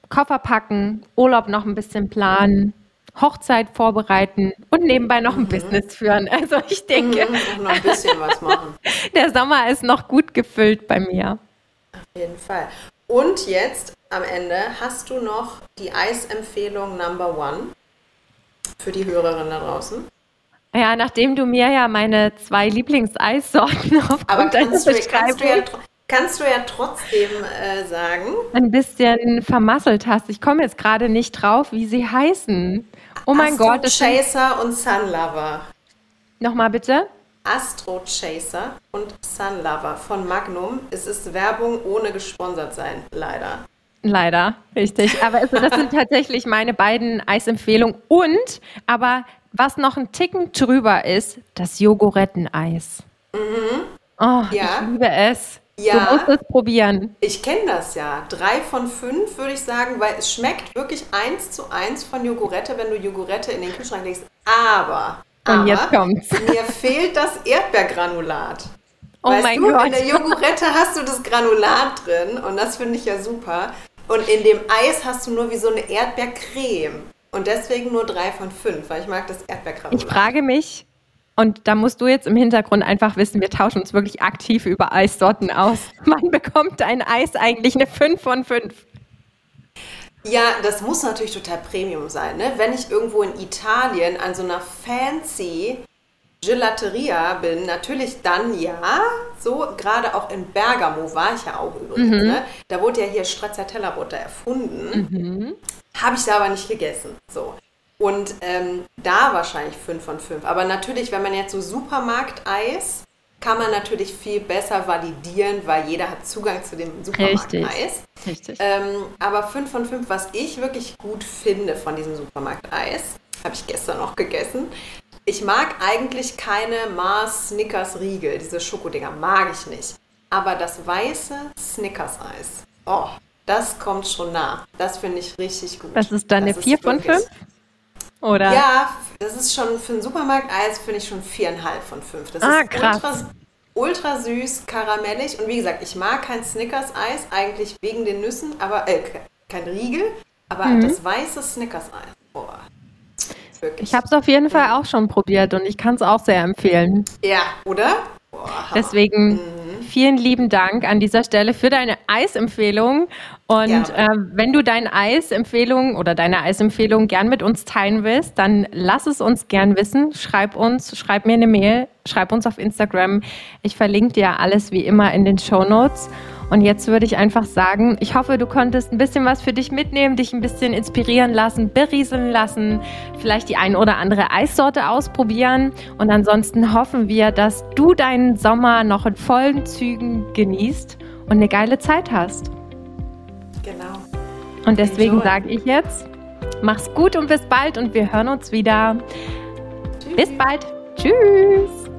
Koffer packen, Urlaub noch ein bisschen planen, Hochzeit vorbereiten und nebenbei noch ein mhm. Business führen. Also ich denke, mhm, noch ein bisschen was machen. der Sommer ist noch gut gefüllt bei mir. Jeden Fall. Und jetzt am Ende hast du noch die Eisempfehlung Number One für die Hörerin da draußen. Ja, nachdem du mir ja meine zwei Lieblingseissorten aufgrund Aber kannst du, kannst du, ja, kannst du ja trotzdem äh, sagen. Ein bisschen vermasselt hast. Ich komme jetzt gerade nicht drauf, wie sie heißen. Oh mein Astro Gott. Chaser und Sunlover. Nochmal bitte. Astro Chaser und Sun Lover von Magnum. Es ist Werbung ohne gesponsert sein, leider. Leider, richtig. Aber also das sind tatsächlich meine beiden Eisempfehlungen. Und, aber was noch ein Ticken drüber ist, das Jogoretteneis. Mhm. Oh, ja. ich liebe es. Ja, du musst es probieren. Ich kenne das ja. Drei von fünf würde ich sagen, weil es schmeckt wirklich eins zu eins von Jogurette, wenn du Jogurette in den Kühlschrank legst. Aber und jetzt kommt's. Mir fehlt das Erdbeergranulat. Oh weißt mein du, Gott. In der Joghurette hast du das Granulat drin und das finde ich ja super. Und in dem Eis hast du nur wie so eine Erdbeercreme. Und deswegen nur drei von fünf, weil ich mag das Erdbeergranulat. Ich frage mich, und da musst du jetzt im Hintergrund einfach wissen, wir tauschen uns wirklich aktiv über Eissorten aus. Man bekommt ein Eis eigentlich eine 5 von 5. Ja, das muss natürlich total Premium sein. Ne? Wenn ich irgendwo in Italien an so einer fancy Gelateria bin, natürlich dann ja. So, gerade auch in Bergamo war ich ja auch übrigens. Mhm. Ne? Da wurde ja hier Stracciatella-Butter erfunden. Mhm. Habe ich da aber nicht gegessen. So. Und ähm, da wahrscheinlich 5 von 5. Aber natürlich, wenn man jetzt so Supermarkt-Eis kann man natürlich viel besser validieren, weil jeder hat Zugang zu dem Supermarkt-Eis. Richtig. Ähm, aber 5 von 5, was ich wirklich gut finde von diesem Supermarkt-Eis, habe ich gestern noch gegessen. Ich mag eigentlich keine Mars Snickers Riegel, diese Schokodinger, mag ich nicht. Aber das weiße Snickers-Eis, oh, das kommt schon nah. Das finde ich richtig gut. Das ist dann eine 4 von 5? Oder? Ja, das ist schon für ein Supermarkt-Eis, finde ich schon viereinhalb von fünf. Das ah, ist krass. Ultra, ultra süß, karamellig und wie gesagt, ich mag kein Snickers-Eis, eigentlich wegen den Nüssen, aber äh, kein Riegel, aber mhm. das weiße Snickers-Eis, boah. Wirklich. Ich habe es auf jeden Fall auch schon probiert und ich kann es auch sehr empfehlen. Ja, oder? Deswegen mhm vielen lieben Dank an dieser Stelle für deine Eisempfehlung. Und äh, wenn du deine Eisempfehlung oder deine Eisempfehlung gern mit uns teilen willst, dann lass es uns gern wissen. Schreib uns, schreib mir eine Mail, schreib uns auf Instagram. Ich verlinke dir alles wie immer in den Show Notes. Und jetzt würde ich einfach sagen, ich hoffe, du konntest ein bisschen was für dich mitnehmen, dich ein bisschen inspirieren lassen, berieseln lassen, vielleicht die ein oder andere Eissorte ausprobieren. Und ansonsten hoffen wir, dass du deinen Sommer noch in vollen Zügen genießt und eine geile Zeit hast. Genau. Und deswegen sage ich jetzt, mach's gut und bis bald und wir hören uns wieder. Tschüss. Bis bald. Tschüss.